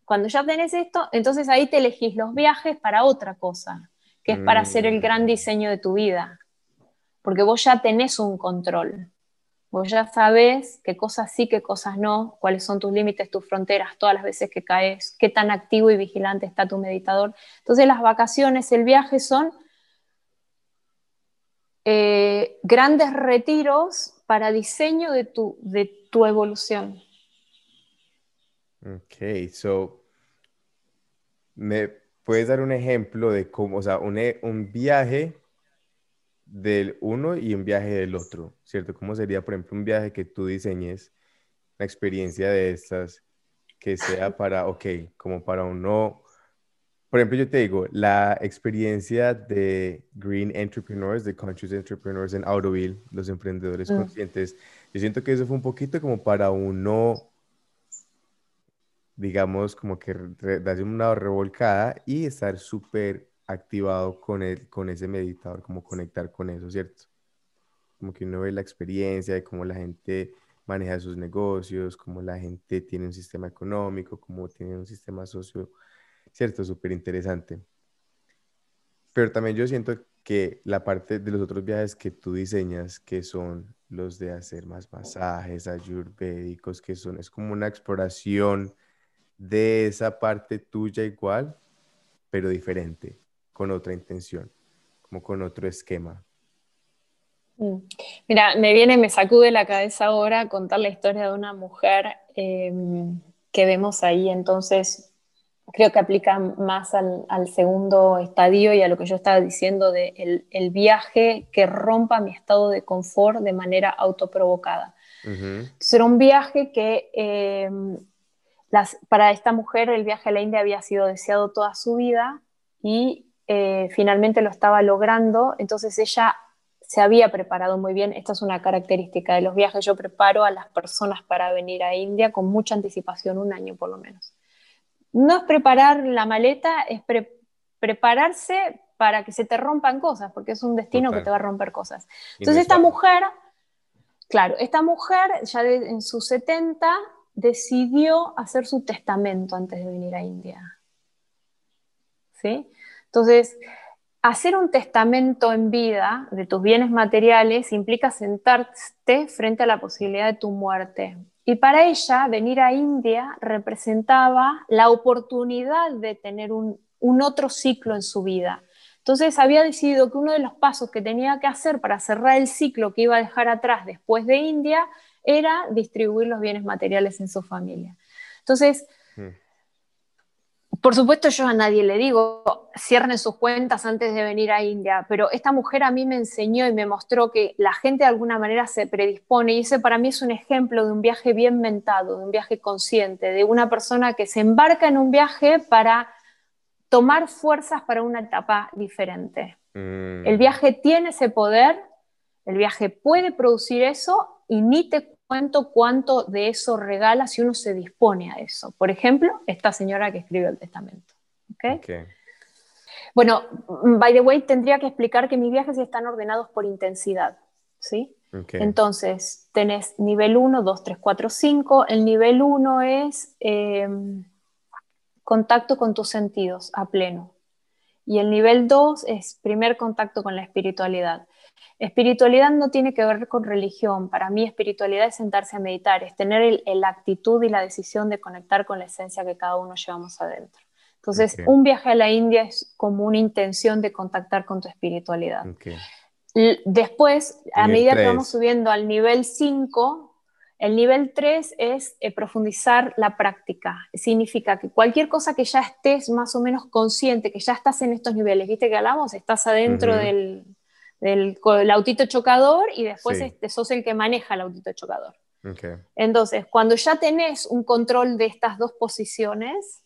Cuando ya tenés esto, entonces ahí te elegís los viajes para otra cosa, que es para hacer el gran diseño de tu vida. Porque vos ya tenés un control. Vos ya sabés qué cosas sí, qué cosas no, cuáles son tus límites, tus fronteras, todas las veces que caes, qué tan activo y vigilante está tu meditador. Entonces las vacaciones, el viaje son eh, grandes retiros para diseño de tu, de tu evolución. Ok, so, ¿me puedes dar un ejemplo de cómo, o sea, un, e, un viaje del uno y un viaje del otro, ¿cierto? ¿Cómo sería, por ejemplo, un viaje que tú diseñes, una experiencia de estas, que sea para, ok, como para uno por ejemplo, yo te digo, la experiencia de Green Entrepreneurs, de Conscious Entrepreneurs en Autoville, los emprendedores mm. conscientes, yo siento que eso fue un poquito como para uno, digamos, como que darse una revolcada y estar súper activado con, el, con ese meditador, como conectar con eso, ¿cierto? Como que uno ve la experiencia de cómo la gente maneja sus negocios, cómo la gente tiene un sistema económico, cómo tiene un sistema socio ¿cierto? Súper interesante. Pero también yo siento que la parte de los otros viajes que tú diseñas, que son los de hacer más masajes ayurvédicos, que son, es como una exploración de esa parte tuya igual, pero diferente, con otra intención. como con otro esquema. Mm. Mira, me viene, me sacude la cabeza ahora contar la historia de una mujer em, que vemos ahí, entonces creo que aplica más al, segundo estadio y a lo que yo estaba diciendo de el, viaje que rompa mi estado de confort de manera autoprovocada. era un viaje que em, para esta mujer el viaje a la India había sido deseado toda su vida y eh, finalmente lo estaba logrando, entonces ella se había preparado muy bien. Esta es una característica de los viajes. Yo preparo a las personas para venir a India con mucha anticipación, un año por lo menos. No es preparar la maleta, es prepararse para que se te rompan cosas, porque es un destino que te va a romper cosas. Entonces esta mujer, claro, esta mujer ya en sus 70 decidió hacer su testamento antes de venir a India. ¿Sí? Entonces, Hacer un testamento en vida de tus bienes materiales implica sentarte frente a la posibilidad de tu muerte. Y para ella, venir a India representaba la oportunidad de tener un, otro ciclo en su vida. Entonces había decidido que uno de los pasos que tenía que hacer para cerrar el ciclo que iba a dejar atrás después de India era distribuir los bienes materiales en su familia. Entonces. Por supuesto, yo a nadie le digo, cierren sus cuentas antes de venir a India, pero esta mujer a mí me enseñó y me mostró que la gente de alguna manera se predispone y ese para mí es un ejemplo de un viaje bien mentado, de un viaje consciente, de una persona que se embarca en un viaje para tomar fuerzas para una etapa diferente. Mm. El viaje tiene ese poder, el viaje puede producir eso y ni te cuento cuánto de eso regala si uno se dispone a eso. Por ejemplo, esta señora que escribe el testamento. Bueno, by the way, tendría que explicar que mis viajes están ordenados por intensidad. ¿sí? Entonces, tenés nivel 1, 2, 3, 4, 5. El nivel 1 es em, contacto con tus sentidos a pleno. Y el nivel 2 es primer contacto con la espiritualidad. Espiritualidad no tiene que ver con religión. Para mí espiritualidad es sentarse a meditar, es tener la actitud y la decisión de conectar con la esencia que cada uno llevamos adentro. Entonces, un viaje a la India es como una intención de contactar con tu espiritualidad. Después, a medida que vamos subiendo al nivel 5, el nivel 3 es eh, profundizar la práctica. Significa que cualquier cosa que ya estés más o menos consciente, que ya estás en estos niveles, viste que hablamos, estás adentro del, del el autito chocador y después este, sos el que maneja el autito chocador. Entonces, cuando ya tenés un control de estas dos posiciones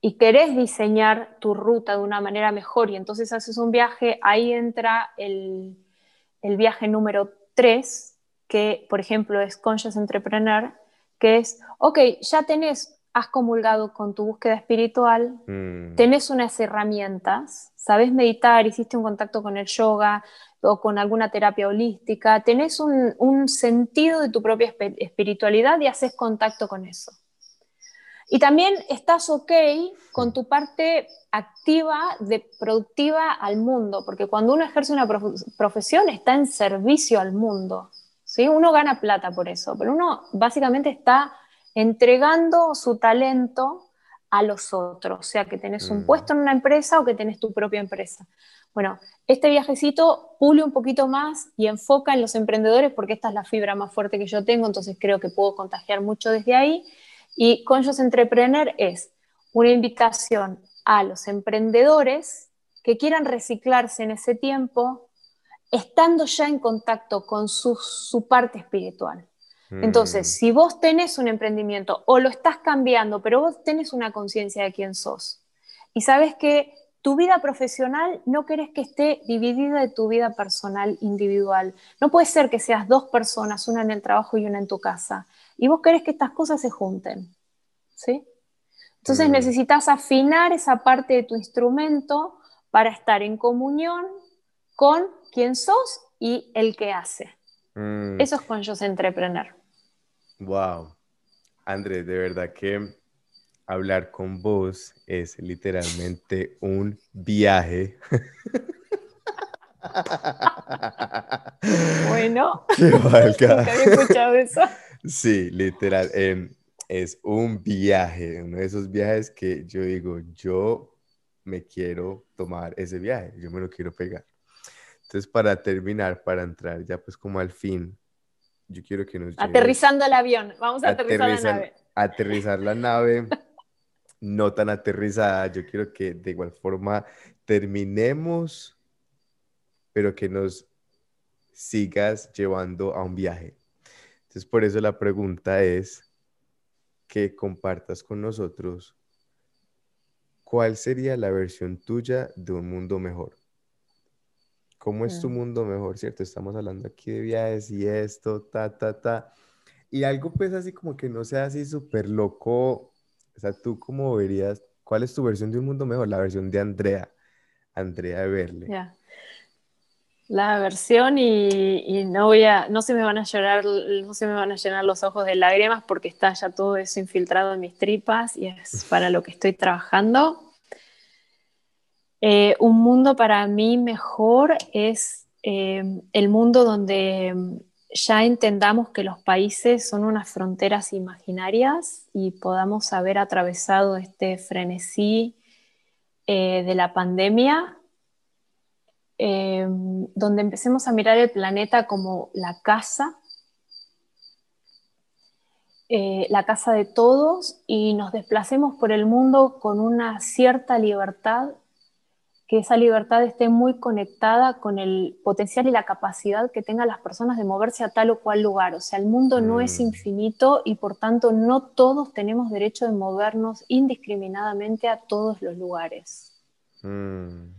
y querés diseñar tu ruta de una manera mejor y entonces haces un viaje, ahí entra el, el viaje número 3, que por ejemplo es Conscious Entrepreneur, que es, ok, ya tenés has comulgado con tu búsqueda espiritual, mm. tenés unas herramientas, sabes meditar, hiciste un contacto con el yoga o con alguna terapia holística, tenés un, sentido de tu propia espiritualidad y haces contacto con eso. Y también estás ok con tu parte activa, de, productiva al mundo, porque cuando uno ejerce una profesión está en servicio al mundo. ¿sí? Uno gana plata por eso, pero uno básicamente está entregando su talento a los otros, o sea, que tenés un mm. puesto en una empresa o que tenés tu propia empresa. Bueno, este viajecito pule un poquito más y enfoca en los emprendedores porque esta es la fibra más fuerte que yo tengo, entonces creo que puedo contagiar mucho desde ahí. Y Conscious Entrepreneur es una invitación a los emprendedores que quieran reciclarse en ese tiempo, estando ya en contacto con su parte espiritual. Entonces, mm. si vos tenés un emprendimiento o lo estás cambiando, pero vos tenés una conciencia de quién sos y sabes que tu vida profesional no querés que esté dividida de tu vida personal individual. No puede ser que seas dos personas, una en el trabajo y una en tu casa. Y vos querés que estas cosas se junten. ¿Sí? Entonces mm. necesitas afinar esa parte de tu instrumento para estar en comunión con quién sos y el que hace. Mm. Eso es con Yo Entrepreneur. Wow. Andrés, de verdad que hablar con vos es literalmente un viaje. Bueno, <laughs> nunca había escuchado eso. Sí, literal, em, es un viaje, uno de esos viajes que yo digo, yo me quiero tomar ese viaje, yo me lo quiero pegar. Entonces, para terminar, para entrar ya pues como al fin, yo quiero que nos... Aterrizando el avión, vamos a aterrizar la nave. Aterrizar la nave, <laughs> no tan aterrizada, yo quiero que de igual forma terminemos, pero que nos sigas llevando a un viaje. Entonces, por eso la pregunta es que compartas con nosotros cuál sería la versión tuya de un mundo mejor. ¿Cómo es tu mundo mejor, cierto? Estamos hablando aquí de viajes y esto, ta, ta, ta. Y algo pues así como que no sea así súper loco. O sea, tú cómo verías, ¿cuál es tu versión de un mundo mejor? La versión de Andrea, Andrea de Verle. Ya. La versión y, no voy a, no se me van a llorar, no se me van a llenar los ojos de lágrimas porque está ya todo eso infiltrado en mis tripas y es para lo que estoy trabajando. Eh, un mundo para mí mejor es eh, el mundo donde ya entendamos que los países son unas fronteras imaginarias y podamos haber atravesado este frenesí eh, de la pandemia, donde empecemos a mirar el planeta como la casa, la casa de todos y nos desplacemos por el mundo con una cierta libertad que esa libertad esté muy conectada con el potencial y la capacidad que tengan las personas de moverse a tal o cual lugar. O sea, el mundo no es mm. infinito y por tanto no todos tenemos derecho de movernos indiscriminadamente a todos los lugares. Mm.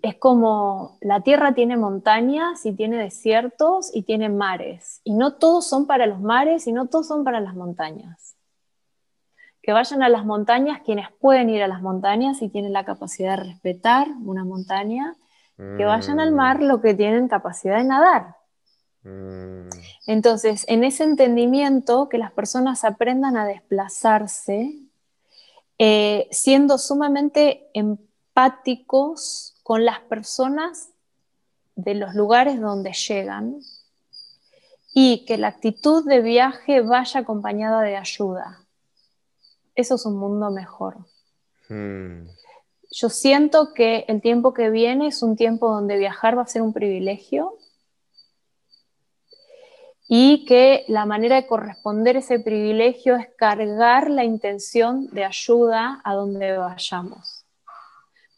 Es como la tierra tiene montañas y tiene desiertos y tiene mares. Y no todos son para los mares y no todos son para las montañas que vayan a las montañas quienes pueden ir a las montañas y tienen la capacidad de respetar una montaña, que vayan al mar mm. lo que tienen capacidad de nadar. Mm. Entonces, en ese entendimiento, que las personas aprendan a desplazarse, eh, siendo sumamente empáticos con las personas de los lugares donde llegan y que la actitud de viaje vaya acompañada de ayuda eso es un mundo mejor. Hmm. Yo siento que el tiempo que viene es un tiempo donde viajar va a ser un privilegio y que la manera de corresponder ese privilegio es cargar la intención de ayuda a donde vayamos.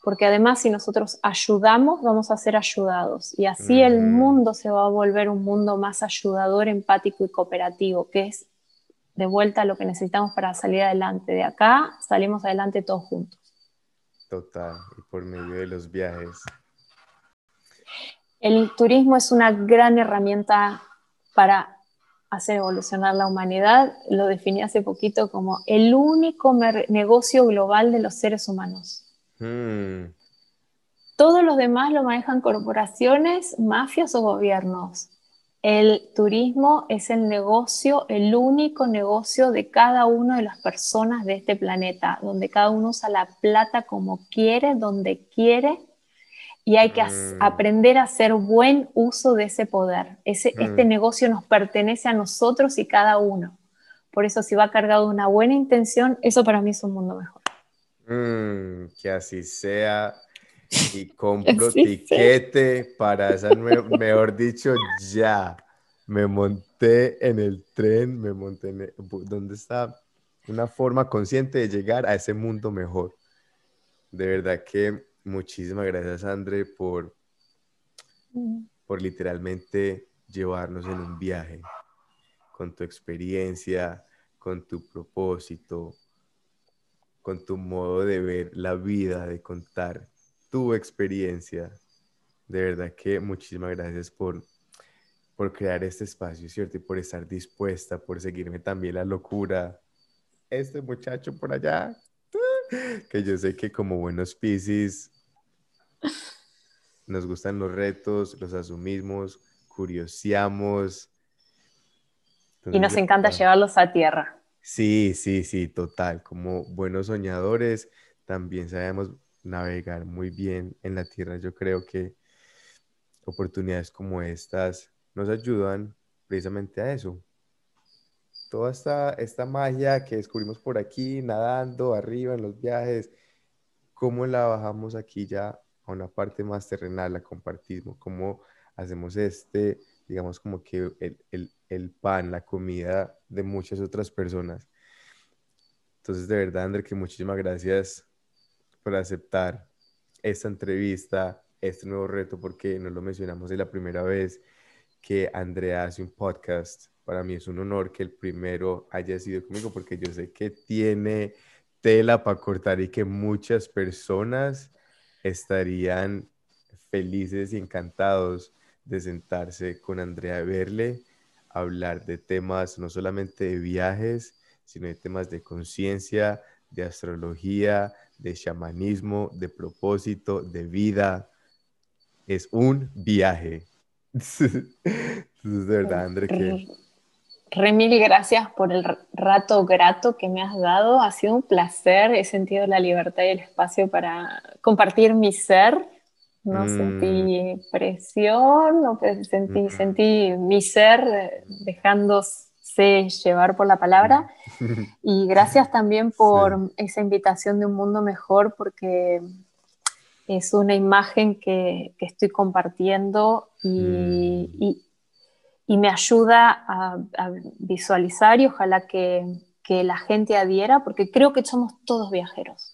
Porque además si nosotros ayudamos, vamos a ser ayudados. Y así el hmm. mundo se va a volver un mundo más ayudador, empático y cooperativo, que es de vuelta lo que necesitamos para salir adelante. De acá salimos adelante todos juntos. Total, y por medio de los viajes. El turismo es una gran herramienta para hacer evolucionar la humanidad. Lo definí hace poquito como el único negocio global de los seres humanos. Hmm. Todos los demás lo manejan corporaciones, mafias o gobiernos. El turismo es el negocio, el único negocio de cada una de las personas de este planeta, donde cada uno usa la plata como quiere, donde quiere, y hay que mm. aprender a hacer buen uso de ese poder. Ese, mm. Este negocio nos pertenece a nosotros y cada uno. Por eso, si va cargado de una buena intención, eso para mí es un mundo mejor. Mm, que así sea y compro tiquete para esa, mejor dicho, ya. Me monté en el tren, me monté en el, donde está una forma consciente de llegar a ese mundo mejor. De verdad que muchísimas gracias, André, por, por literalmente llevarnos en un viaje con tu experiencia, con tu propósito, con tu modo de ver la vida, de contar tu experiencia. De verdad que muchísimas gracias por, por crear este espacio, ¿cierto? Y por estar dispuesta, por seguirme también la locura. Este muchacho por allá, <laughs> que yo sé que como buenos Pisces nos gustan los retos, los asumimos, curioseamos. y nos encanta llevarlos a tierra. Sí, sí, sí, total. Como buenos soñadores, también sabemos navegar muy bien en la tierra. Yo creo que oportunidades como estas nos ayudan precisamente a eso. Toda esta, esta magia que descubrimos por aquí, nadando, arriba, en los viajes, ¿cómo la bajamos aquí ya a una parte más terrenal, la compartimos? ¿Cómo hacemos este, digamos, como que el, pan, la comida de muchas otras personas? Entonces, de verdad, André, que muchísimas gracias por aceptar esta entrevista, este nuevo reto, porque no lo mencionamos de la primera vez que Andrea hace un podcast. Para mí es un honor que el primero haya sido conmigo, porque yo sé que tiene tela para cortar y que muchas personas estarían felices y encantados de sentarse con Andrea verle, hablar de temas no solamente de viajes, sino de temas de conciencia, de astrología, de chamanismo, de propósito, de vida. Es un viaje. <laughs> Entonces, de verdad, André, que Re mil gracias por el rato grato que me has dado. Ha sido un placer. He sentido la libertad y el espacio para compartir mi ser. No mm. sentí presión, no sentí, sentí mi ser dejándose llevar por la palabra. Mm. Y gracias <laughs> también por esa invitación de un mundo mejor, porque es una imagen que, que estoy compartiendo y, mm. y y me ayuda a, visualizar y ojalá que, que la gente adhiera, porque creo que somos todos viajeros.